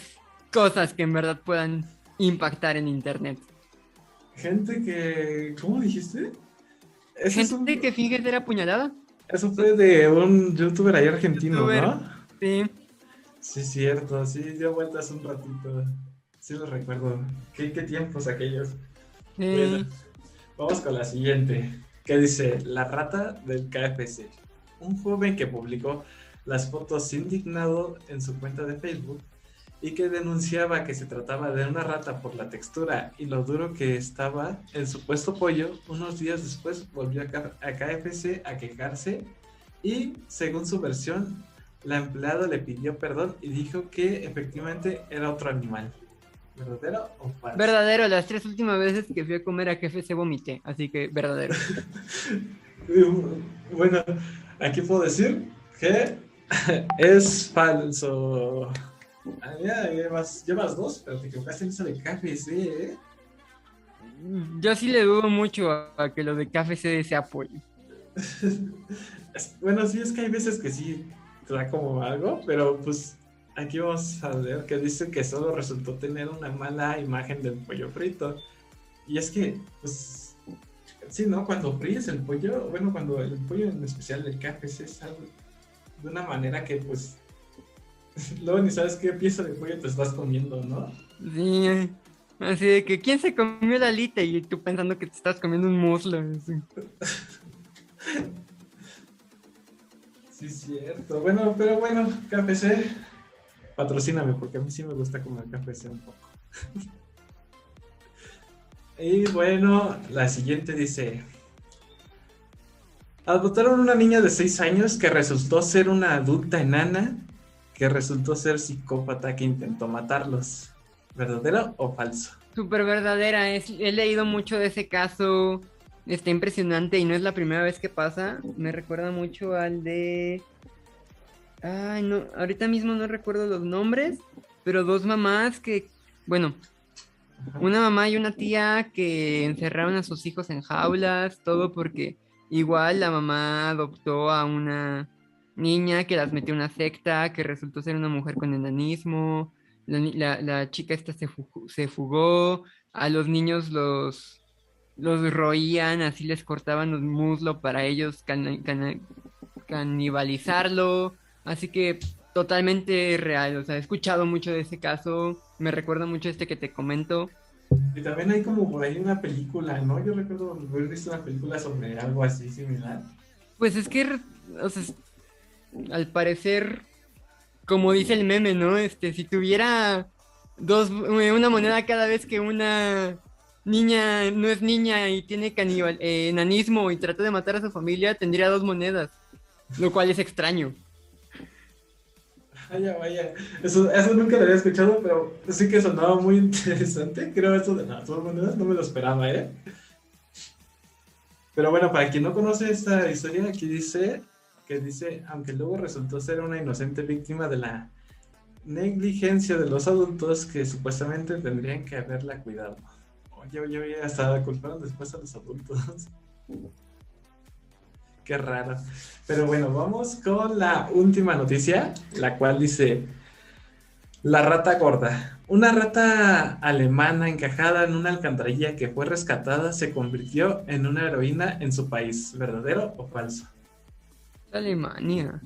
cosas que en verdad puedan impactar en internet. Gente que... ¿Cómo dijiste? Gente un- que finge ser apuñalada. Eso fue de un youtuber ahí argentino, Youtuber. ¿no? Sí. Sí, cierto, sí, dio vueltas un ratito. Sí lo recuerdo. ¿Qué, qué tiempos aquellos? Bueno, vamos con la siguiente. Que dice, la rata del KFC. Un joven que publicó las fotos indignado en su cuenta de Facebook y que denunciaba que se trataba de una rata por la textura y lo duro que estaba el supuesto pollo, unos días después volvió a KFC a quejarse y, según su versión, la empleada le pidió perdón y dijo que efectivamente era otro animal. ¿Verdadero o falso? Verdadero, las tres últimas veces que fui a comer a KFC vomité, así que verdadero. Bueno, aquí puedo decir que es falso. Ah, ya, llevas, llevas dos, pero te equivocaste en eso de KFC, ¿eh? Yo sí le dudo mucho a, que lo de KFC sea pollo. Bueno, sí, es que hay veces que sí trae como algo, pero pues aquí vamos a ver que dice que solo resultó tener una mala imagen del pollo frito. Y es que, pues, sí, ¿no? Cuando fríes el pollo, bueno, cuando el pollo en especial del café se sale de una manera que, pues, luego ni sabes qué pieza de pollo te estás comiendo, ¿no? Sí, así de que ¿quién se comió la alita? Y tú pensando que te estás comiendo un muslo. así. Sí, cierto. Bueno, pero bueno, KFC, patrocíname porque a mí sí me gusta comer KFC un poco. y bueno, la siguiente dice: Adoptaron una niña de 6 años que resultó ser una adulta enana que resultó ser psicópata que intentó matarlos. ¿Verdadero o falso? Súper verdadera, he leído mucho de ese caso, está impresionante y no es la primera vez que pasa, me recuerda mucho al de... Ay, no, ahorita mismo no recuerdo los nombres, pero dos mamás que, bueno, una mamá y una tía que encerraron a sus hijos en jaulas, todo porque igual la mamá adoptó a una niña que las metió en una secta, que resultó ser una mujer con enanismo, la, la- chica esta se, se fugó, a los niños los, los roían, así les cortaban los muslos para ellos canibalizarlo, así que totalmente real, o sea, he escuchado mucho de ese caso, me recuerda mucho este que te comento, Y también hay como por ahí una película, ¿no? Yo recuerdo haber visto una película sobre algo así similar. Pues es que, o sea, al parecer, como dice el meme, ¿no? Este, si tuviera dos, una moneda cada vez que una niña no es niña y tiene canibal, eh, enanismo y trata de matar a su familia, tendría dos monedas, lo cual es extraño. Vaya, vaya. Eso, eso nunca lo había escuchado, pero sí que sonaba muy interesante. Creo eso de las dos monedas, no me lo esperaba, ¿eh? Pero bueno, para quien no conoce esta historia, aquí dice que dice, aunque luego resultó ser una inocente víctima de la negligencia de los adultos que supuestamente tendrían que haberla cuidado. Oye, oye, oye, hasta culparon después a los adultos. Qué raro. Pero bueno, vamos con la última noticia, la cual dice, la rata gorda. Una rata alemana encajada en una alcantarilla que fue rescatada se convirtió en una heroína en su país. ¿Verdadero o falso? Alemania.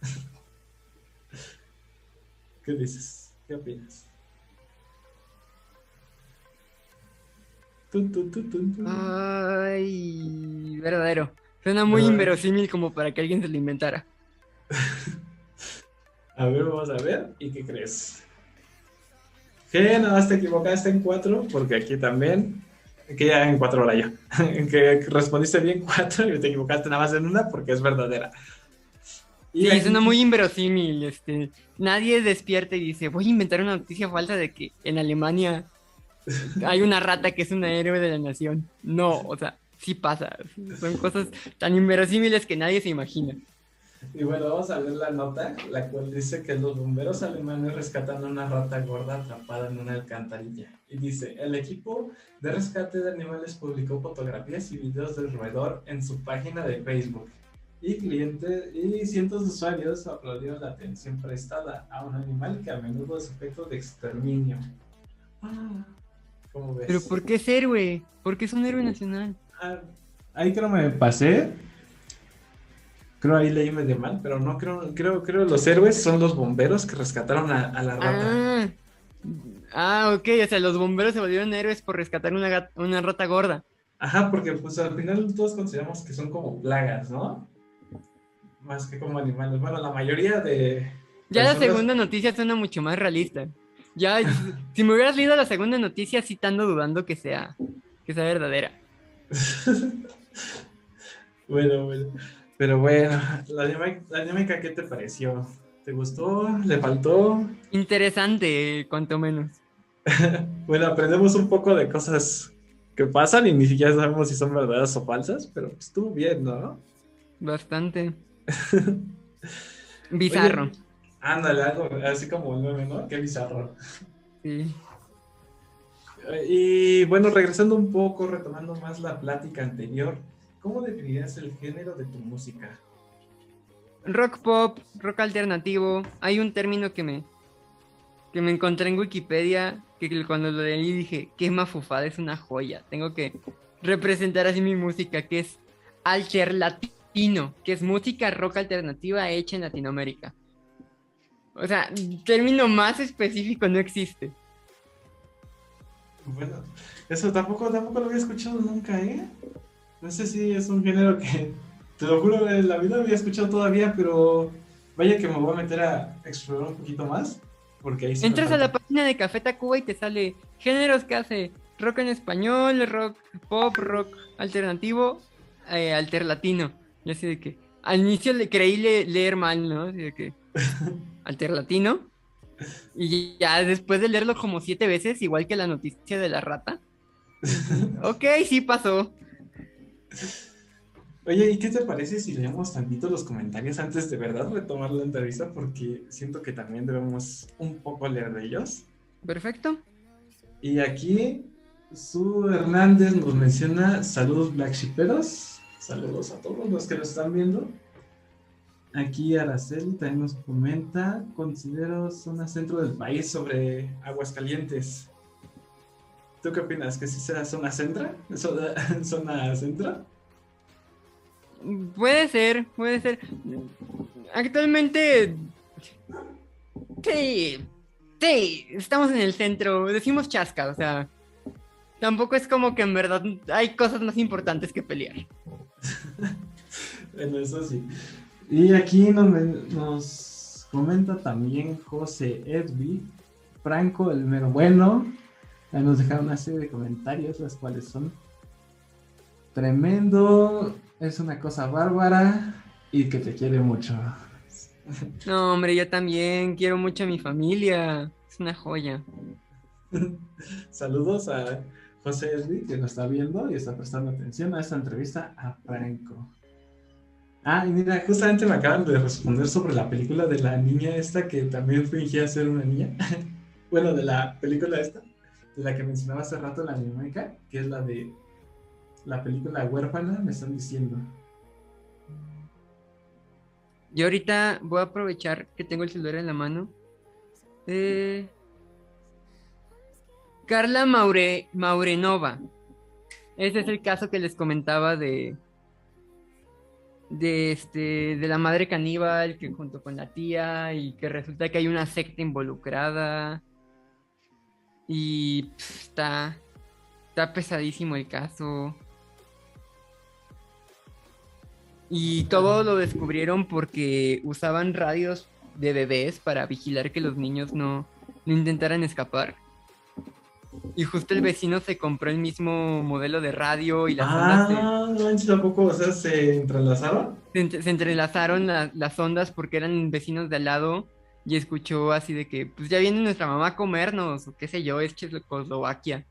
¿Qué dices? ¿Qué opinas? Ay, verdadero. Suena muy inverosímil como para que alguien se lo inventara. A ver, vamos a ver. ¿Y qué crees? Que nada más te equivocaste en cuatro, porque aquí también. Que ya en cuatro ahora yo. que respondiste bien cuatro y te equivocaste nada más en una porque es verdadera. Y Sí, aquí- suena muy inverosímil. Este, nadie despierta y dice, voy a inventar una noticia falsa de que en Alemania hay una rata que es una héroe de la nación. No, o sea, sí pasa. Son cosas tan inverosímiles que nadie se imagina. Y bueno, vamos a ver la nota, la cual dice que los bomberos alemanes rescatan a una rata gorda atrapada en una alcantarilla. Y dice, el equipo de rescate de animales publicó fotografías y videos del roedor en su página de Facebook. Y clientes y cientos de usuarios aplaudieron la atención prestada a un animal que a menudo es objeto de exterminio. Ah, ¿Cómo ves? Pero ¿por qué es héroe? ¿Por qué es un héroe nacional? Ah, ahí creo me pasé. Creo ahí leí medio mal, pero no creo, creo, creo los héroes son los bomberos que rescataron a, a la rata. Ah, ah, ok, o sea, los bomberos se volvieron héroes por rescatar una, una rata gorda. Ajá, porque pues al final todos consideramos que son como plagas, ¿no? Más que como animales. Bueno, la mayoría de... Ya la segunda noticia suena mucho más realista. Ya, si me hubieras leído la segunda noticia, sí te ando dudando que sea, que sea verdadera. bueno, bueno. Pero bueno, la dinámica, la dinámica, ¿qué te pareció? ¿Te gustó? ¿Le faltó? Interesante, cuanto menos. bueno, aprendemos un poco de cosas que pasan y ni siquiera sabemos si son verdaderas o falsas, pero estuvo bien, ¿no? Bastante. Bizarro. Oye, ándale, algo así como el meme, ¿no? Qué bizarro. Sí. Y bueno, regresando un poco, retomando más la plática anterior, ¿cómo definirías el género de tu música? Rock pop, rock alternativo. Hay un término que me que me encontré en Wikipedia que cuando lo leí dije, qué mafufada, es una joya. Tengo que representar así mi música, que es alterlatino, que es música rock alternativa hecha en Latinoamérica. O sea, término más específico no existe. Bueno, eso tampoco, tampoco lo había escuchado nunca, ¿eh? No sé si es un género que, te lo juro, en la vida había escuchado todavía, pero vaya que me voy a meter a explorar un poquito más. Porque ahí Entras a la página de Café Tacuba y te sale géneros que hace rock en español, rock pop, rock alternativo, eh, alterlatino. Y así de que al inicio le creí leer mal, ¿no? Así de que alterlatino. Y ya después de leerlo como siete veces, igual que la noticia de la rata. ok, sí pasó. Oye, ¿y qué te parece si leemos tantito los comentarios antes de verdad retomar la entrevista? Porque siento que también debemos un poco leer de ellos. Perfecto. Y aquí, Su Hernández nos menciona saludos Black Shiperos. Saludos a todos los que lo están viendo. Aquí Araceli también nos comenta, considero zona centro del país sobre Aguascalientes. ¿Tú qué opinas? ¿Que sí sea zona centra? ¿Zona, zona centro? Puede ser, puede ser. Actualmente. Sí. Sí, estamos en el centro. Decimos chasca, o sea. Tampoco es como que en verdad hay cosas más importantes que pelear. bueno, eso sí. Y aquí nos, nos comenta también José Edby, Franco, el mero bueno. Nos dejaron una serie de comentarios, las cuales son tremendo, es una cosa bárbara y que te quiere mucho. No, hombre, yo también quiero mucho a mi familia. Es una joya. Saludos a José Esli, que nos está viendo y está prestando atención a esta entrevista a Franco. Ah, y mira, justamente me acaban de responder sobre la película de la niña esta que también fingía ser una niña. bueno, de la película esta, de la que mencionaba hace rato la dinámica, que es la de la película huérfana, me están diciendo. Yo ahorita voy a aprovechar que tengo el celular en la mano. Eh, Carla Maure, Maurenova. Ese es el caso que les comentaba de de este de la madre caníbal que junto con la tía y que resulta que hay una secta involucrada y está está pesadísimo el caso. Y todo lo descubrieron porque usaban radios de bebés para vigilar que los niños no, no intentaran escapar. Y justo el vecino se compró el mismo modelo de radio y las ah, ondas se... tampoco, o sea, se entrelazaron. Se, se entrelazaron la, las ondas porque eran vecinos de al lado y escuchó así de que, pues ya viene nuestra mamá a comernos, o qué sé yo, es Checoslovaquia.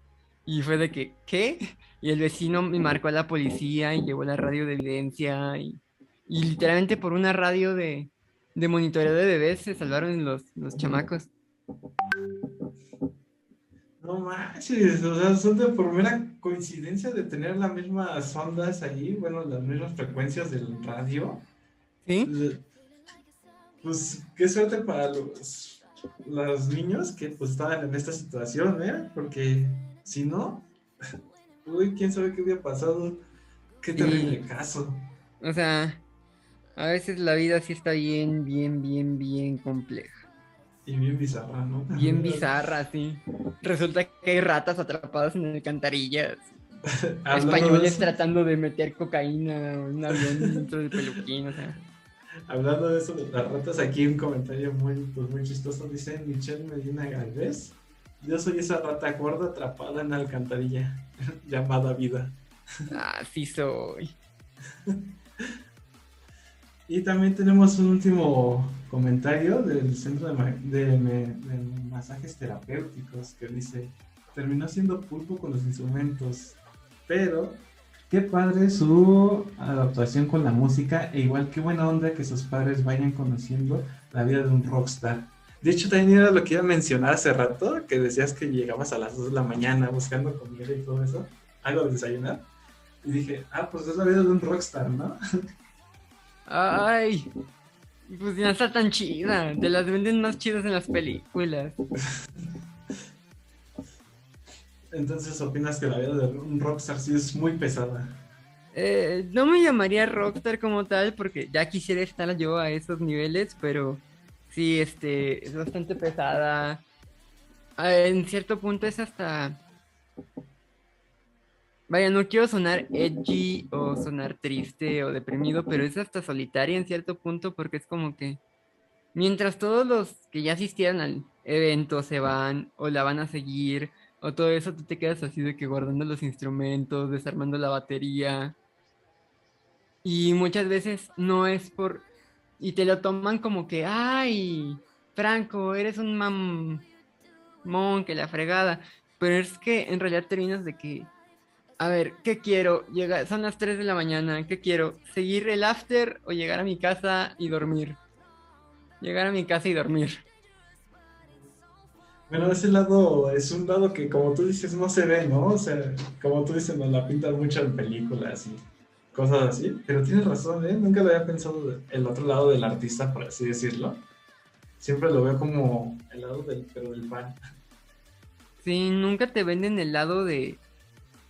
Y fue de que, ¿qué? Y el vecino me marcó a la policía y llevó la radio de evidencia y, y literalmente por una radio de, de monitoreo de bebés se salvaron los, los chamacos. No manches, o sea, son de por mera coincidencia de tener las mismas ondas allí, bueno, las mismas frecuencias del radio. Sí. Pues qué suerte para los, los niños que pues estaban en esta situación, ¿eh? Porque si no, uy, quién sabe qué hubiera pasado. Qué terrible sí. caso. O sea, a veces la vida sí está bien, bien, bien, bien compleja. Y bien bizarra, ¿no? Bien bizarra, sí. Resulta que hay ratas atrapadas en alcantarillas. Españoles de tratando de meter cocaína en un avión dentro del peluquín, o sea. Hablando de eso de las ratas, aquí un comentario muy, pues, muy chistoso. Dice Michelle Medina Galvez. Yo soy esa rata gorda atrapada en la alcantarilla, llamada vida. Ah, sí soy. Y también tenemos un último comentario del Centro de, Masajes Terapéuticos que dice, terminó siendo pulpo con los instrumentos, pero qué padre su adaptación con la música e igual qué buena onda que sus padres vayan conociendo la vida de un rockstar. De hecho, también era lo que iba a mencionar hace rato, que decías que llegabas a las 2 de la mañana buscando comida y todo eso, algo de desayunar. Y dije, ah, pues es la vida de un rockstar, ¿no? Ay, pues ya está tan chida. Te las venden más chidas en las películas. Entonces, ¿opinas que la vida de un rockstar sí es muy pesada? Eh, no me llamaría rockstar como tal porque ya quisiera estar yo a esos niveles, pero sí, este, es bastante pesada. Ah, En cierto punto es hasta... Vaya, no quiero sonar edgy o sonar triste o deprimido, pero es hasta solitaria en cierto punto porque es como que mientras todos los que ya asistieron al evento se van o la van a seguir o todo eso, tú te quedas así de que guardando los instrumentos, desarmando la batería. Y muchas veces no es por... Y te lo toman como que, ay, Franco, eres un mamón, que la fregada. Pero es que en realidad terminas de que, a ver, ¿qué quiero? Llega, son las 3 de la mañana, ¿qué quiero? ¿Seguir el after o llegar a mi casa y dormir? Llegar a mi casa y dormir. Bueno, ese lado es un lado que, como tú dices, no se ve, ¿no? O sea, como tú dices, nos la pintan mucho en películas y cosas así. Pero tienes razón, ¿eh? Nunca lo había pensado el otro lado del artista, por así decirlo. Siempre lo veo como el lado del, pero del fan. Sí, nunca te venden el lado de,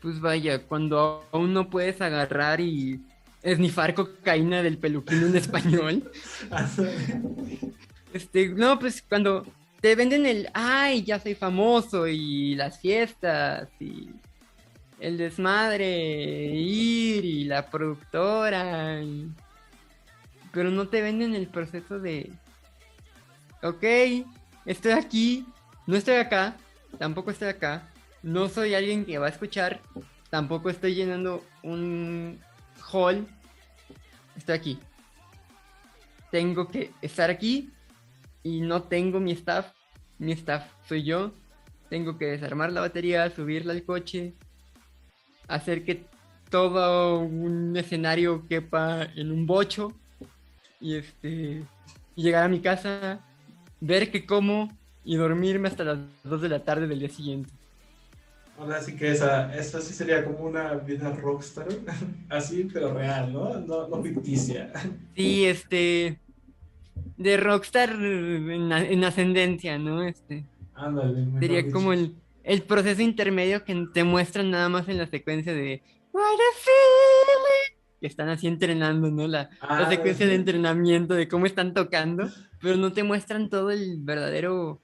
pues vaya, cuando aún no puedes agarrar y esnifar cocaína del peluquín en español. Este, no, pues cuando te venden el, ay, ya soy famoso y las fiestas y el desmadre, ir y la productora, y- pero no te venden el proceso de, ok, estoy aquí, no estoy acá, tampoco estoy acá, no soy alguien que va a escuchar, tampoco estoy llenando un hall, estoy aquí. Tengo que estar aquí y no tengo mi staff, mi staff soy yo. Tengo que desarmar la batería, subirla al coche, hacer que todo un escenario quepa en un bocho y este llegar a mi casa, ver que como y dormirme hasta las 2 de la tarde del día siguiente. Ahora sí que esa, esa sí sería como una vida rockstar, así, pero real, ¿no? No, no ficticia. Sí, este de rockstar en, en ascendencia, ¿no? Este Ándale. Sería como el, el proceso intermedio que te muestran nada más en la secuencia de What a feeling", que están así entrenando, ¿no? La, la Ah, secuencia de entrenamiento de cómo están tocando, pero no te muestran todo el verdadero,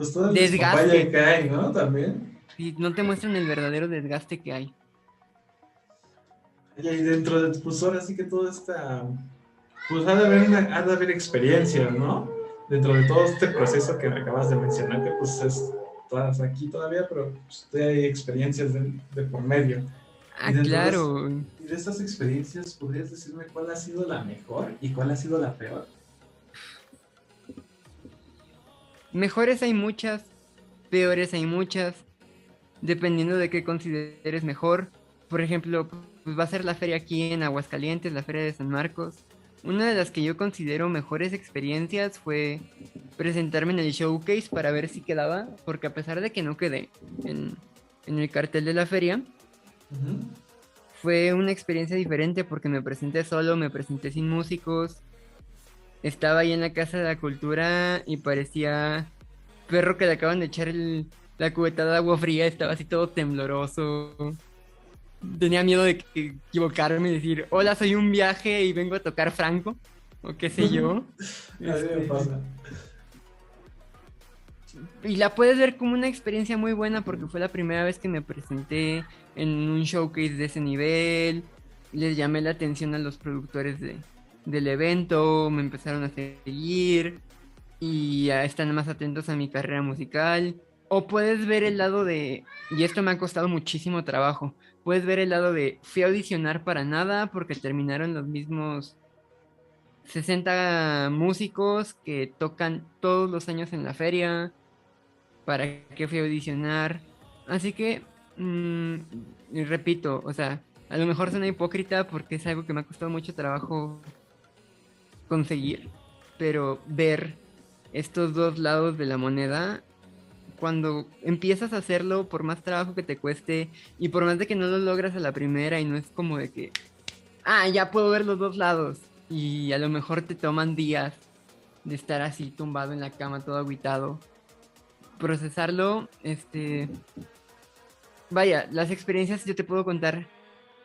Pues todo el desgaste. que hay, ¿no? También. sí, no te muestran el verdadero desgaste que hay. Y ahí dentro de, pues ahora sí que todo está, pues ha de haber, una, ha de haber experiencia, ¿no? Dentro de todo este proceso que acabas de mencionar, que pues es, estás aquí todavía, pero pues, hay experiencias de, de por medio. Ah, Y de claro. Y de estas experiencias, ¿podrías decirme cuál ha sido la mejor y cuál ha sido la peor? Mejores hay muchas, peores hay muchas, dependiendo de qué consideres mejor. Por ejemplo, pues va a ser la feria aquí en Aguascalientes, la feria de San Marcos. Una de las que yo considero mejores experiencias fue presentarme en el showcase para ver si quedaba, porque a pesar de que no quedé en, en el cartel de la feria, fue una experiencia diferente porque me presenté solo, me presenté sin músicos. Estaba ahí en la Casa de la Cultura y parecía perro que le acaban de echar el- la cubetada de agua fría, estaba así todo tembloroso. Tenía miedo de que- equivocarme y decir, hola, soy un viaje y vengo a tocar Franco, o qué sé yo. Me Este, pasa. y la puedes ver como una experiencia muy buena porque fue la primera vez que me presenté en un showcase de ese nivel. Les llamé la atención a los productores de, del evento, me empezaron a seguir y están más atentos a mi carrera musical. O puedes ver el lado de, y esto me ha costado muchísimo trabajo, puedes ver el lado de fui a audicionar para nada porque terminaron los mismos 60 músicos que tocan todos los años en la feria. ¿Para qué fui a audicionar? Así que, mm, repito, o sea, a lo mejor suena hipócrita porque es algo que me ha costado mucho trabajo conseguir, pero ver estos dos lados de la moneda, cuando empiezas a hacerlo, por más trabajo que te cueste y por más de que no lo logras a la primera y no es como de que, ah, ya puedo ver los dos lados y a lo mejor te toman días de estar así tumbado en la cama todo aguitado. Procesarlo, este... Vaya, las experiencias yo te puedo contar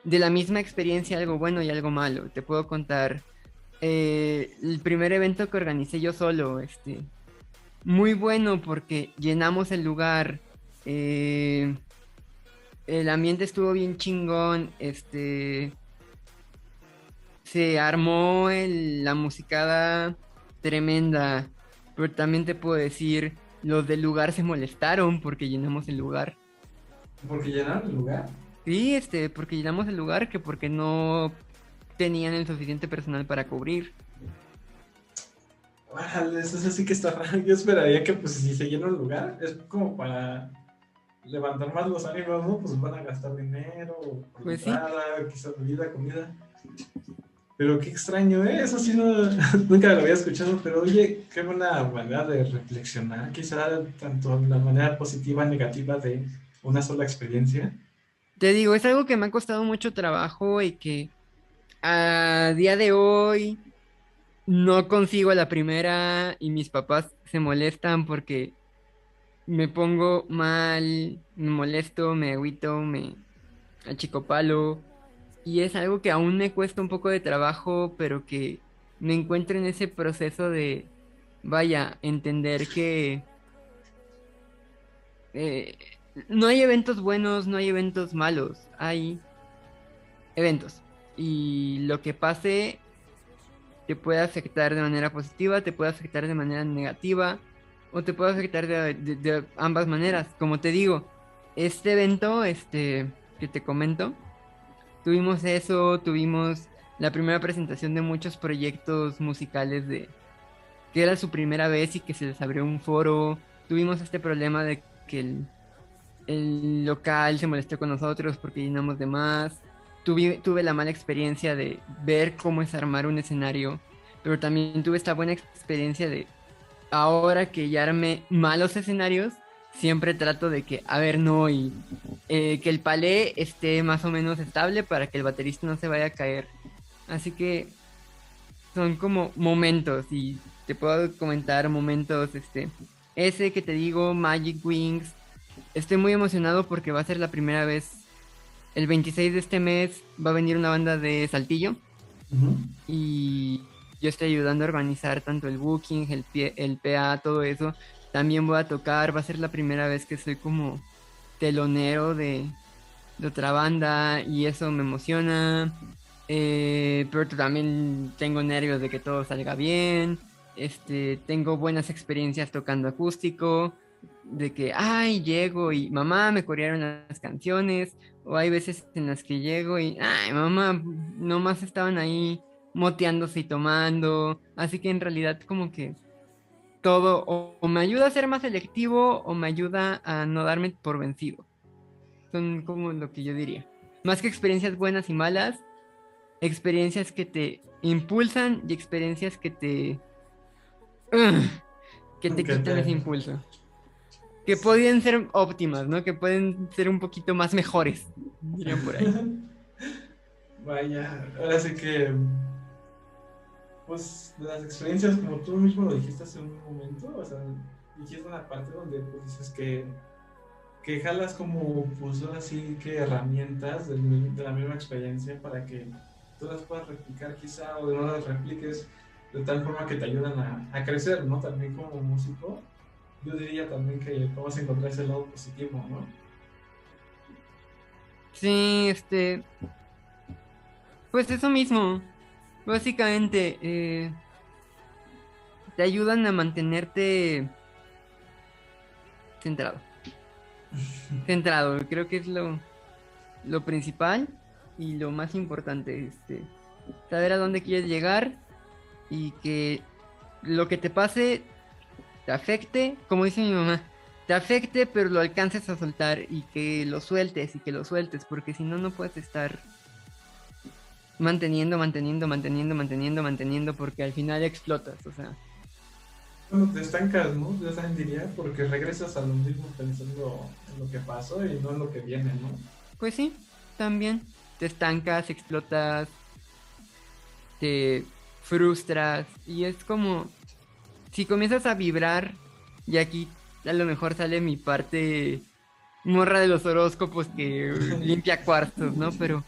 de la misma experiencia algo bueno y algo malo. Te puedo contar eh, el primer evento que organicé yo solo, este, muy bueno porque llenamos el lugar, eh, el ambiente estuvo bien chingón, este, se armó la musicada tremenda, pero también te puedo decir, los del lugar se molestaron porque llenamos el lugar. ¿Porque llenaron el lugar? Sí, este, porque llenamos el lugar que porque no tenían el suficiente personal para cubrir. eso sí que está raro. Yo esperaría que pues si se llena un lugar, es como para levantar más los ánimos, ¿no? Pues van a gastar dinero, pues sí. quizás bebida, comida. Pero qué extraño, ¿eh? Eso sí no, nunca lo había escuchado, pero oye, qué buena manera de reflexionar, quizá tanto la manera positiva, negativa de una sola experiencia. Te digo, es algo que me ha costado mucho trabajo y que a día de hoy no consigo la primera y mis papás se molestan porque me pongo mal, me molesto, me agüito, me achicopalo. Y es algo que aún me cuesta un poco de trabajo, pero que me encuentro en ese proceso de, vaya, entender que eh, no hay eventos buenos, no hay eventos malos, hay eventos y lo que pase te puede afectar de manera positiva, te puede afectar de manera negativa o te puede afectar de, ambas maneras. Como te digo, este evento este, que te comento, tuvimos eso, tuvimos la primera presentación de muchos proyectos musicales de que era su primera vez y que se les abrió un foro. Tuvimos este problema de que el, el local se molestó con nosotros porque llenamos de más tuve, la mala experiencia de ver cómo es armar un escenario, pero también tuve esta buena experiencia de ahora que ya armé malos escenarios, siempre trato de que, a ver, no, y eh, que el palé esté más o menos estable para que el baterista no se vaya a caer. Así que son como momentos y te puedo comentar momentos, este, ese que te digo, Magic Wings. Estoy muy emocionado porque va a ser la primera vez el 26 de este mes va a venir una banda de Saltillo. Y yo estoy ayudando a organizar tanto el booking, el, el PA, todo eso. También voy a tocar, va a ser la primera vez que soy como telonero de, otra banda y eso me emociona. Eh, pero también tengo nervios de que todo salga bien. Este, tengo buenas experiencias tocando acústico de que, ay, llego y mamá, me corearon las canciones, o hay veces en las que llego y, ay, mamá, nomás estaban ahí moteándose y tomando, así que en realidad como que todo o, me ayuda a ser más selectivo o me ayuda a no darme por vencido. Son como lo que yo diría. Más que experiencias buenas y malas, experiencias que te impulsan y experiencias que te... que te quitan ese impulso que podían ser óptimas, ¿no? Que pueden ser un poquito más mejores, dirían por ahí. Vaya, ahora sí que, pues, de las experiencias, como tú mismo lo dijiste hace un momento, o sea, dijiste una parte donde pues, dices que, que jalas como, pues, así que herramientas de, la misma experiencia para que tú las puedas replicar quizá o no las repliques de tal forma que te ayudan a crecer, ¿no? También como músico yo diría también que vamos a encontrar ese lado positivo, ¿no? Sí, este. Pues eso mismo. Básicamente, eh, te ayudan a mantenerte centrado. centrado, creo que es lo, lo principal y lo más importante. Este, saber a dónde quieres llegar y que lo que te pase te afecte, como dice mi mamá, te afecte, pero lo alcances a soltar y que lo sueltes y que lo sueltes, porque si no, no puedes estar manteniendo, manteniendo, manteniendo, manteniendo, manteniendo, porque al final explotas, o sea. Bueno, te estancas, ¿no? Yo también diría, porque regresas a lo mismo pensando en lo que pasó y no en lo que viene, ¿no? Pues sí, también. Te estancas, explotas, te frustras y es como si comienzas a vibrar y aquí a lo mejor sale mi parte morra de los horóscopos que limpia cuartos, ¿no? Pero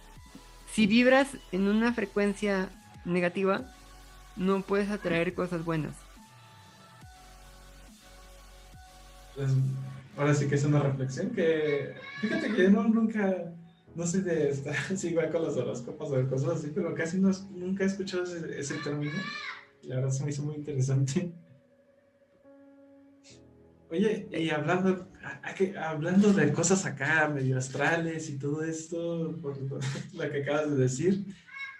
si vibras en una frecuencia negativa, no puedes atraer cosas buenas. Pues, ahora sí que es una reflexión que, fíjate que yo no, nunca, no sé de estar así igual con los horóscopos o de cosas así, pero casi no, nunca he escuchado ese, ese término. La verdad se me hizo muy interesante. Oye, y hablando, hablando de cosas acá, medio astrales y todo esto, por lo lo que acabas de decir,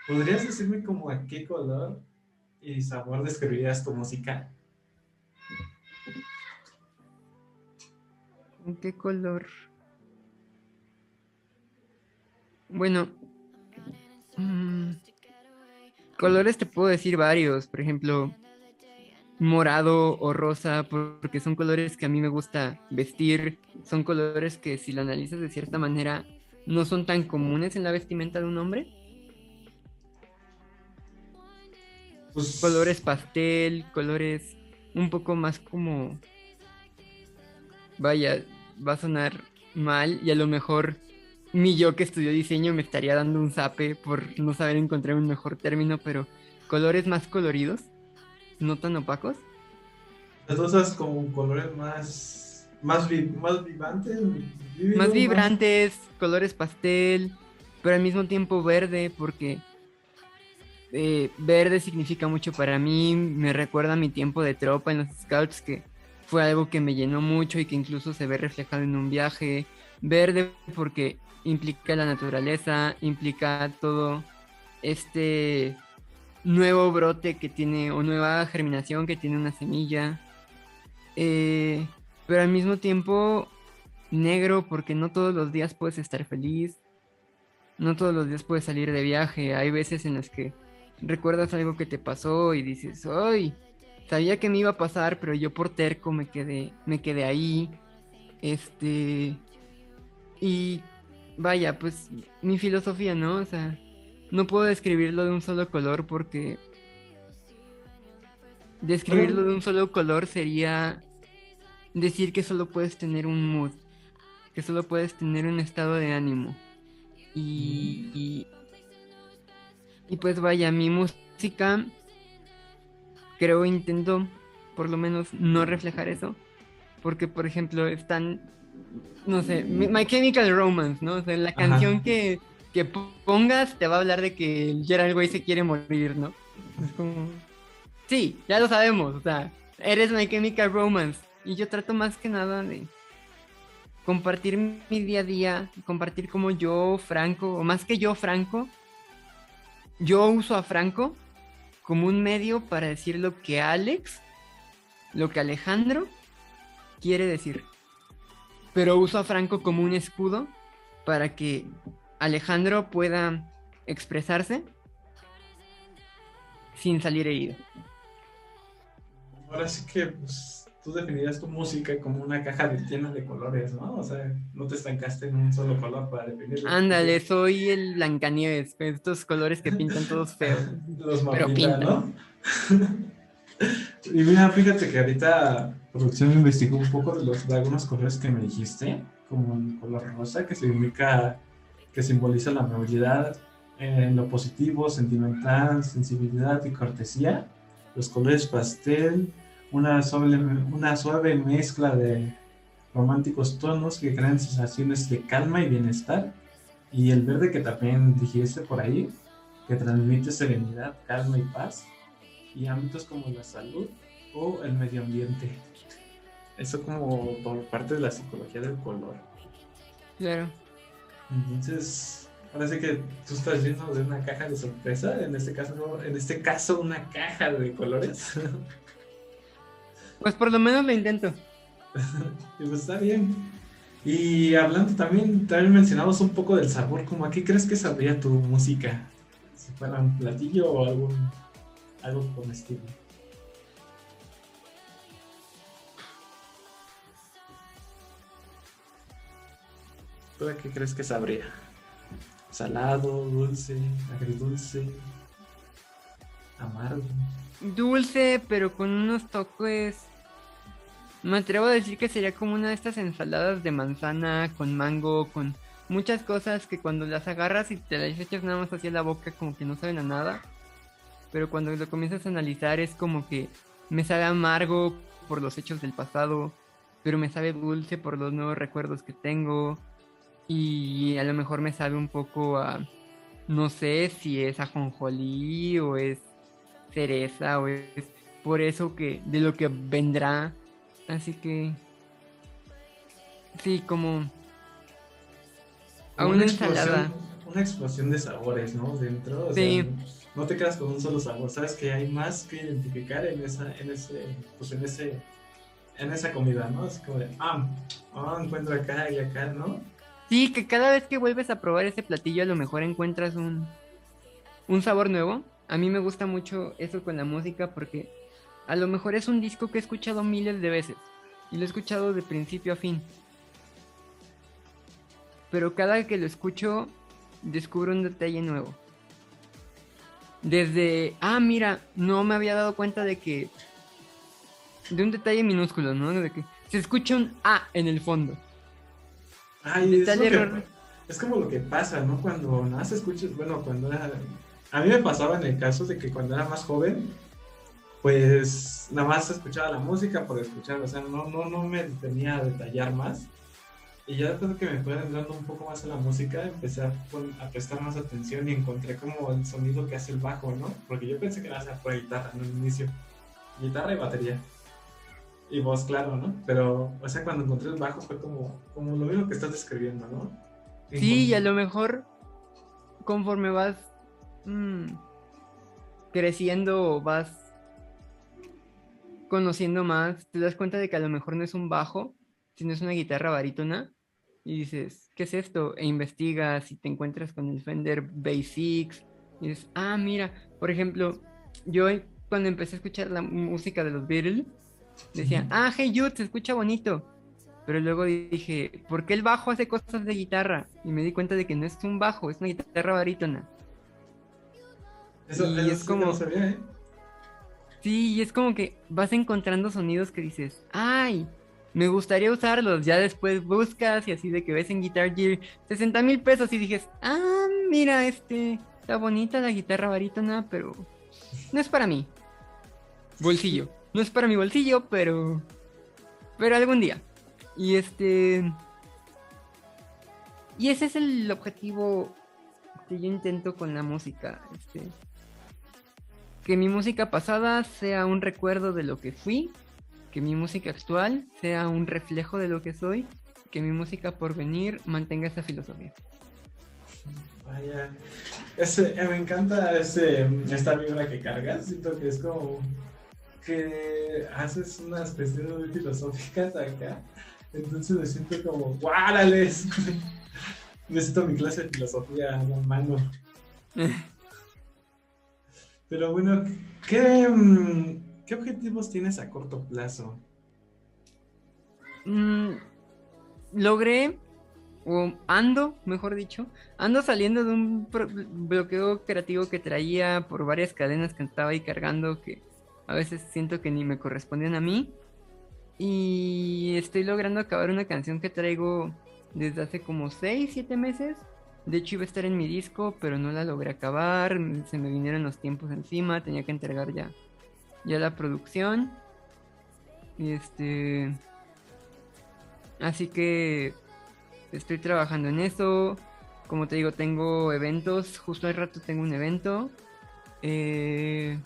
¿podrías decirme como a qué color y sabor describirías tu música? ¿En qué color? Bueno, mm, colores te puedo decir varios, por ejemplo, morado o rosa, porque son colores que a mí me gusta vestir, son colores que si lo analizas de cierta manera no son tan comunes en la vestimenta de un hombre. Pues, Colores pastel, colores un poco más como... Vaya, va a sonar mal y a lo mejor mi yo que estudió diseño me estaría dando un zape por no saber encontrar un mejor término, pero colores más coloridos, no tan opacos. Las cosas como colores más, más, vi- más vivantes, Más vibrantes, colores pastel, pero al mismo tiempo verde, porque eh, verde significa mucho para mí, me recuerda a mi tiempo de tropa en los scouts, que fue algo que me llenó mucho y que incluso se ve reflejado en un viaje. Verde porque implica la naturaleza, implica todo este nuevo brote que tiene, o nueva germinación que tiene una semilla. Eh, pero al mismo tiempo negro porque no todos los días puedes estar feliz, no todos los días puedes salir de viaje, hay veces en las que recuerdas algo que te pasó y dices, ¡ay! Sabía que me iba a pasar, pero yo por terco me quedé, me quedé ahí. Este. Y vaya, pues mi filosofía, ¿no? O sea, no puedo describirlo de un solo color porque describirlo de un solo color sería decir que solo puedes tener un mood, que solo puedes tener un estado de ánimo. Y, y, y pues vaya, mi música creo intento por lo menos no reflejar eso, porque por ejemplo están, no sé, My Chemical Romance, ¿no? O sea, la Ajá. canción que, que pongas te va a hablar de que el Gerald Way se quiere morir, ¿no? Sí, ya lo sabemos, o sea, eres My Chemical Romance. Y yo trato más que nada de compartir mi día a día, compartir como yo, Franco, o más que yo, Franco, yo uso a Franco como un medio para decir lo que Alex, lo que Alejandro quiere decir. Pero uso a Franco como un escudo para que Alejandro pueda expresarse sin salir herido. Ahora sí que pues, tú definirías tu música como una caja de llena de colores, ¿no? O sea, no te estancaste en un solo color para definirlo. Ándale, soy el Blancanieves, con estos colores que pintan todos feos. Los Pero mapita, pinta. ¿no? y mira, fíjate que ahorita producción investigó un poco de, los, de algunos colores que me dijiste, como el color rosa, que significa, que simboliza la amabilidad en lo positivo, sentimental, sensibilidad y cortesía. Los colores pastel, una suave, una suave mezcla de románticos tonos que crean sensaciones de calma y bienestar. Y el verde que también dijiste por ahí, que transmite serenidad, calma y paz, y ámbitos como la salud o el medio ambiente. Eso como por parte de la psicología del color. Claro. Entonces, Parece que tú estás lleno de una caja de sorpresa. En este caso, en este caso, una caja de colores. Pues por lo menos lo intento. y pues está bien. Y hablando también, también mencionamos un poco del sabor. ¿Cómo a qué crees que sabría tu música? Si fuera un platillo o algún, algo comestible. ¿Tú qué crees que sabría? ¿Salado, dulce, agridulce, amargo? Dulce, pero con unos toques. Me atrevo a decir que sería como una de estas ensaladas de manzana con mango, con muchas cosas que cuando las agarras y te las echas nada más hacia la boca como que no saben a nada. Pero cuando lo comienzas a analizar es como que me sabe amargo por los hechos del pasado, pero me sabe dulce por los nuevos recuerdos que tengo. Y a lo mejor me sabe un poco a, no sé si es ajonjolí o es cereza o es por eso que de lo que vendrá. Así que sí, como a una, ensalada. Una explosión de sabores, ¿no? Dentro. O sí. Sea, no te quedas con un solo sabor. Sabes que hay más que identificar en esa, en ese, pues en ese, en esa comida, ¿no? Es como de, ah, oh, encuentro acá y acá, ¿no? Sí, que cada vez que vuelves a probar ese platillo a lo mejor encuentras un, un sabor nuevo. A mí me gusta mucho eso con la música porque a lo mejor es un disco que he escuchado miles de veces y lo he escuchado de principio a fin. Pero cada que lo escucho descubro un detalle nuevo. Desde, ah, mira, no me había dado cuenta de que... De un detalle minúsculo, ¿no? De que se escucha un A en el fondo. Ay, es, que, es, como lo que pasa, ¿no? Cuando nada se escucha, bueno, cuando era... A mí me pasaba en el caso de que cuando era más joven, pues nada más escuchaba la música por escuchar, o sea, no, no, no me tenía a detallar más. Y ya después de que me fue adentrando un poco más a la música, empecé a, a, prestar más atención y encontré como el sonido que hace el bajo, ¿no? Porque yo pensé que era por guitarra en el inicio. Guitarra y batería. Y voz, claro, ¿no? Pero, o sea, cuando encontré el bajo fue como, como lo mismo que estás describiendo, ¿no? Sí, y a lo mejor conforme vas mmm, creciendo vas conociendo más, te das cuenta de que a lo mejor no es un bajo, sino es una guitarra barítona. Y dices, ¿qué es esto? E investigas y te encuentras con el Fender Basics. Y dices, ah, mira, por ejemplo, yo cuando empecé a escuchar la música de los Beatles, decía, ah, hey Jude, se escucha bonito. Pero luego dije, ¿por qué el bajo hace cosas de guitarra? Y me di cuenta de que no es un bajo, es una guitarra barítona. Eso, y eso es como. No sabía, ¿eh? Sí, y es como que vas encontrando sonidos que dices, ¡ay! Me gustaría usarlos. Ya después buscas y así de que ves en Guitar Gear 60 mil pesos y dices, ¡ah! Mira, este. Está bonita la guitarra barítona, pero. No es para mí. Bolsillo. No es para mi bolsillo, pero. Pero algún día. Y este. Y ese es el objetivo que yo intento con la música. Este. Que mi música pasada sea un recuerdo de lo que fui. Que mi música actual sea un reflejo de lo que soy. Que mi música por venir mantenga esa filosofía. Vaya. Ese, me encanta ese, esta vibra que cargas. Que es como que haces unas cuestiones muy filosóficas acá. Entonces me siento como, ¡guárales! Necesito mi clase de filosofía a la mano. Pero bueno, ¿qué, ¿qué, objetivos tienes a corto plazo? Mm, logré, o ando, mejor dicho, ando saliendo de un bloqueo creativo que traía por varias cadenas que estaba ahí cargando que a veces siento que ni me corresponden a mí. Y estoy logrando acabar una canción que traigo desde hace como 6, 7 meses. De hecho iba a estar en mi disco, pero no la logré acabar. Se me vinieron los tiempos encima, tenía que entregar ya, ya la producción. Y este... Así que estoy trabajando en eso. Como te digo, tengo eventos. Justo al rato tengo un evento. Eh,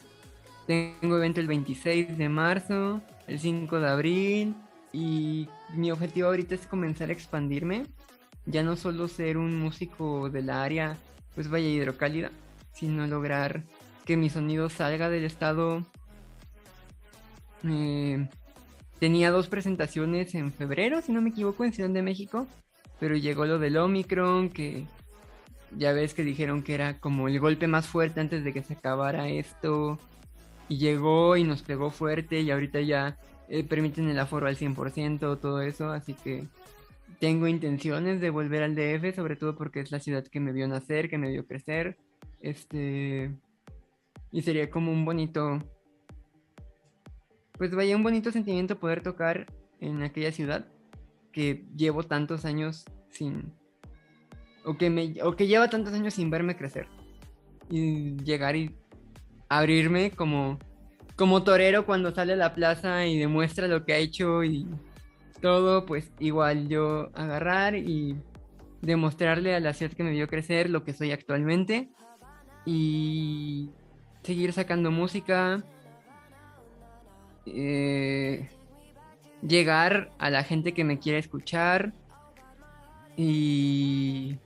tengo evento el 26 de marzo, el 5 de abril y mi objetivo ahorita es comenzar a expandirme. ya no solo ser un músico de la área, pues vaya hidrocálida, sino lograr que mi sonido salga del estado. Eh, tenía dos presentaciones en febrero, si no me equivoco, en Ciudad de México, pero llegó lo del Omicron, que ya ves que dijeron que era como el golpe más fuerte antes de que se acabara esto, y llegó y nos pegó fuerte, y ahorita ya eh, permiten el aforo al 100%, todo eso, así que tengo intenciones de volver al DF, sobre todo porque es la ciudad que me vio nacer, que me vio crecer, este, y sería como un bonito, pues vaya, un bonito sentimiento poder tocar en aquella ciudad que llevo tantos años sin, o que, me, o que lleva tantos años sin verme crecer. Y llegar y abrirme como, como torero cuando sale a la plaza y demuestra lo que ha hecho y todo, pues igual yo agarrar y demostrarle a la ciudad que me vio crecer lo que soy actualmente y seguir sacando música, eh, llegar a la gente que me quiere escuchar y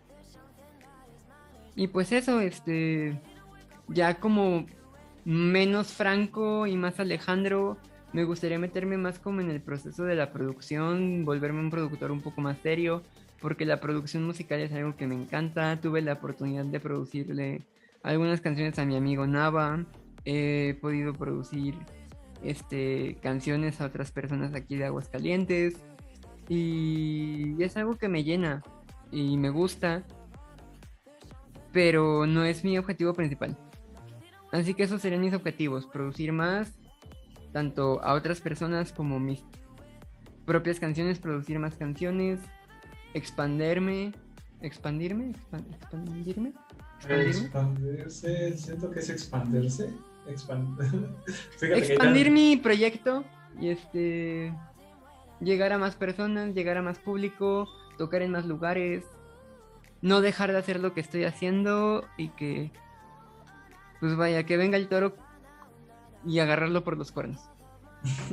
y pues eso, este ya como menos Franco y más Alejandro, me gustaría meterme más como en el proceso de la producción, volverme un productor un poco más serio, porque la producción musical es algo que me encanta. Tuve la oportunidad de producirle algunas canciones a mi amigo Nava, he podido producir este, canciones a otras personas aquí de Aguascalientes y es algo que me llena y me gusta, pero no es mi objetivo principal. Así que esos serían mis objetivos, producir más, tanto a otras personas como mis propias canciones, producir más canciones, expanderme, expandirme, Expan- expandirme, expandirme, Expandirse, siento que es expandirse. Expand... Expandir ya- mi proyecto y este llegar a más personas, llegar a más público, tocar en más lugares, no dejar de hacer lo que estoy haciendo y que pues vaya, que venga el toro y agarrarlo por los cuernos.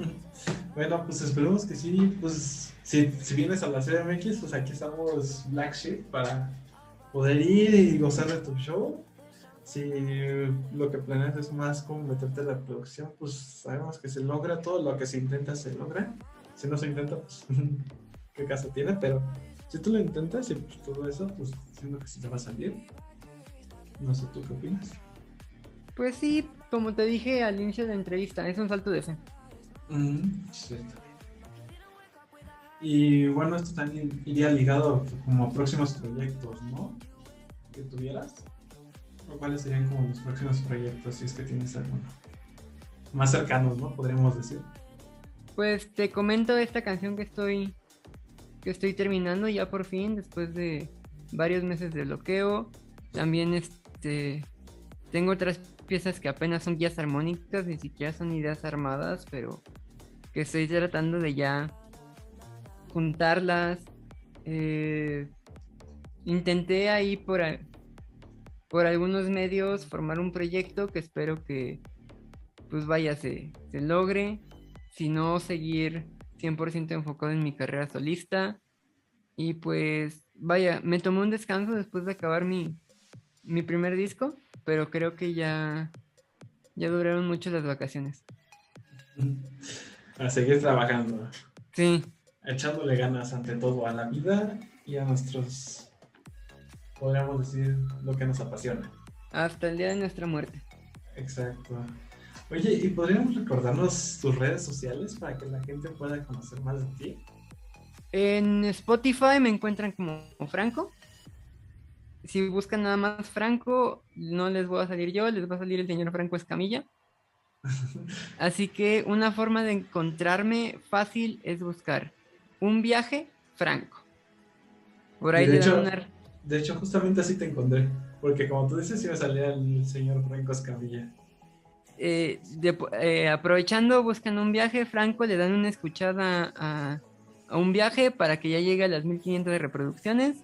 Bueno, pues esperemos que sí. Pues si, si vienes a la CDMX, pues aquí estamos Black Sheep para poder ir y gozar de tu show. Si lo que planeas es más como meterte en la producción, pues sabemos que se logra todo lo que se intenta, se logra. Si no se intenta, pues qué caso tiene, pero si tú lo intentas y pues, todo eso, pues siento que sí te va a salir. No sé tú qué opinas. Pues sí, como te dije al inicio de la entrevista, es un salto de fe. Mm. Y bueno, esto también iría ligado como a próximos proyectos, ¿no? Que tuvieras. ¿O cuáles serían como los próximos proyectos, si es que tienes alguno? Más cercanos, ¿no? Podríamos decir. Pues te comento esta canción que estoy que estoy terminando ya por fin después de varios meses de bloqueo. También este tengo otras piezas que apenas son guías armónicas, ni siquiera son ideas armadas, pero que estoy tratando de ya juntarlas. Eh, intenté ahí por, por algunos medios formar un proyecto que espero que pues vaya se, se logre si no seguir 100% enfocado en mi carrera solista. Y pues, vaya, me tomé un descanso después de acabar mi, mi primer disco, pero creo que ya, ya duraron mucho las vacaciones. A seguir trabajando, Sí, echándole ganas ante todo a la vida y a nuestros, podríamos decir, lo que nos apasiona. hasta el día de nuestra muerte. Exacto. Oye, ¿y podríamos recordarnos tus redes sociales para que la gente pueda conocer más de ti? En Spotify me encuentran como Franco. Si buscan nada más Franco, no les voy a salir yo, les va a salir el señor Franco Escamilla. Así que una forma de encontrarme fácil es buscar un viaje Franco. Por ahí de hecho- una- De hecho, justamente así te encontré. Porque como tú dices, sí me salía el señor Franco Escamilla. eh, de- eh, aprovechando, buscan un viaje Franco, le dan una escuchada a, a un viaje para que ya llegue a las 1500 de reproducciones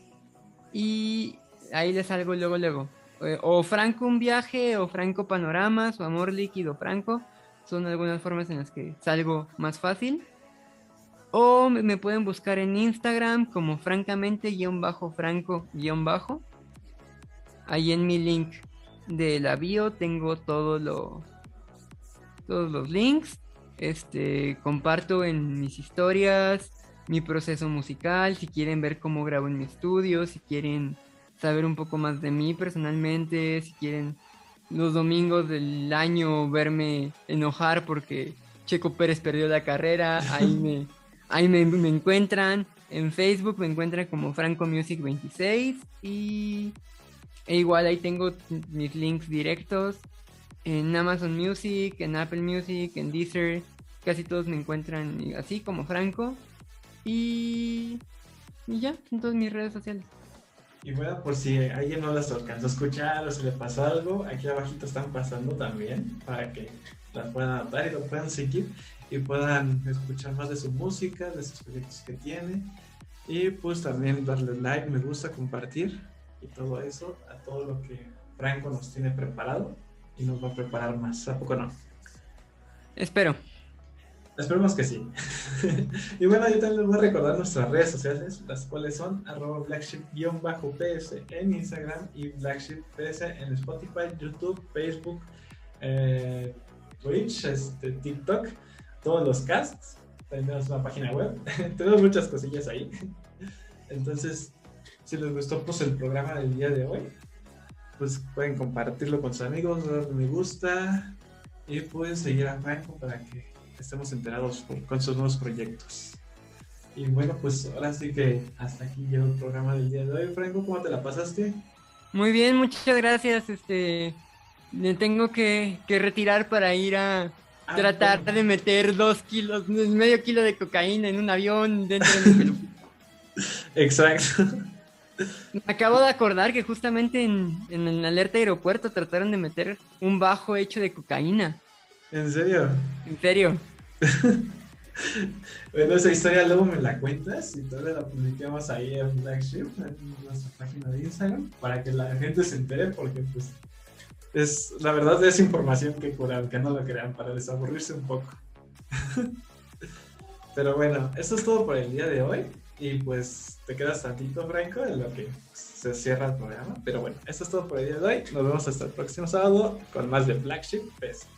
y ahí les salgo luego, luego. Eh, o Franco un viaje, o Franco panoramas, o amor líquido Franco, son algunas formas en las que salgo más fácil. O me- pueden buscar en Instagram como francamente guion bajo franco guion bajo. Ahí en mi link de la bio tengo todo lo, todos los links. Este, comparto en mis historias mi proceso musical, si quieren ver cómo grabo en mi estudio, si quieren saber un poco más de mí personalmente, si quieren los domingos del año verme enojar porque Checo Pérez perdió la carrera, ahí me, ahí me, me encuentran. En Facebook me encuentran como Franco Music 26 y e igual ahí tengo mis links directos en Amazon Music, en Apple Music, en Deezer, casi todos me encuentran así como Franco y, y ya, en todas mis redes sociales. Y bueno, por si alguien no las alcanzó a escuchar o se le pasó algo, aquí abajito están pasando también para que las puedan anotar y lo puedan seguir y puedan escuchar más de su música, de sus proyectos que tiene y pues también darle like, me gusta, compartir y todo eso a todo lo que Franco nos tiene preparado y nos va a preparar más, ¿a poco no? Espero. Esperemos que sí. y bueno, yo también les voy a recordar nuestras redes sociales, las cuales son arroba blackship-ps en Instagram y blackship-ps en Spotify, YouTube, Facebook, eh, Twitch, este, TikTok, todos los casts. Tenemos una página web. tenemos muchas cosillas ahí. Entonces, si les gustó pues, el programa del día de hoy, pues pueden compartirlo con sus amigos, darle me gusta y pueden seguir a Franco para que estemos enterados con, sus nuevos proyectos. Y bueno, pues ahora sí que hasta aquí llegó el programa del día de hoy. Franco, ¿cómo te la pasaste? Muy bien, muchas gracias. Este, me tengo que, que retirar para ir a Ah, tratar bueno. de meter dos kilos, medio kilo de cocaína en un avión dentro de mi. Exacto. Me acabo de acordar que justamente en, en el alerta aeropuerto trataron de meter un bajo hecho de cocaína. ¿En serio? En serio. Bueno, esa historia luego me la cuentas y todavía la publicamos ahí en Blackship, en nuestra página de Instagram, para que la gente se entere, porque pues es, la verdad es información que curan, que no lo crean, para desaburrirse un poco. Pero bueno, eso es todo por el día de hoy. Y pues te quedas tantito, Franco, en lo que se cierra el programa. Pero bueno, eso es todo por el día de hoy. Nos vemos hasta el próximo sábado con más de Blackship PS.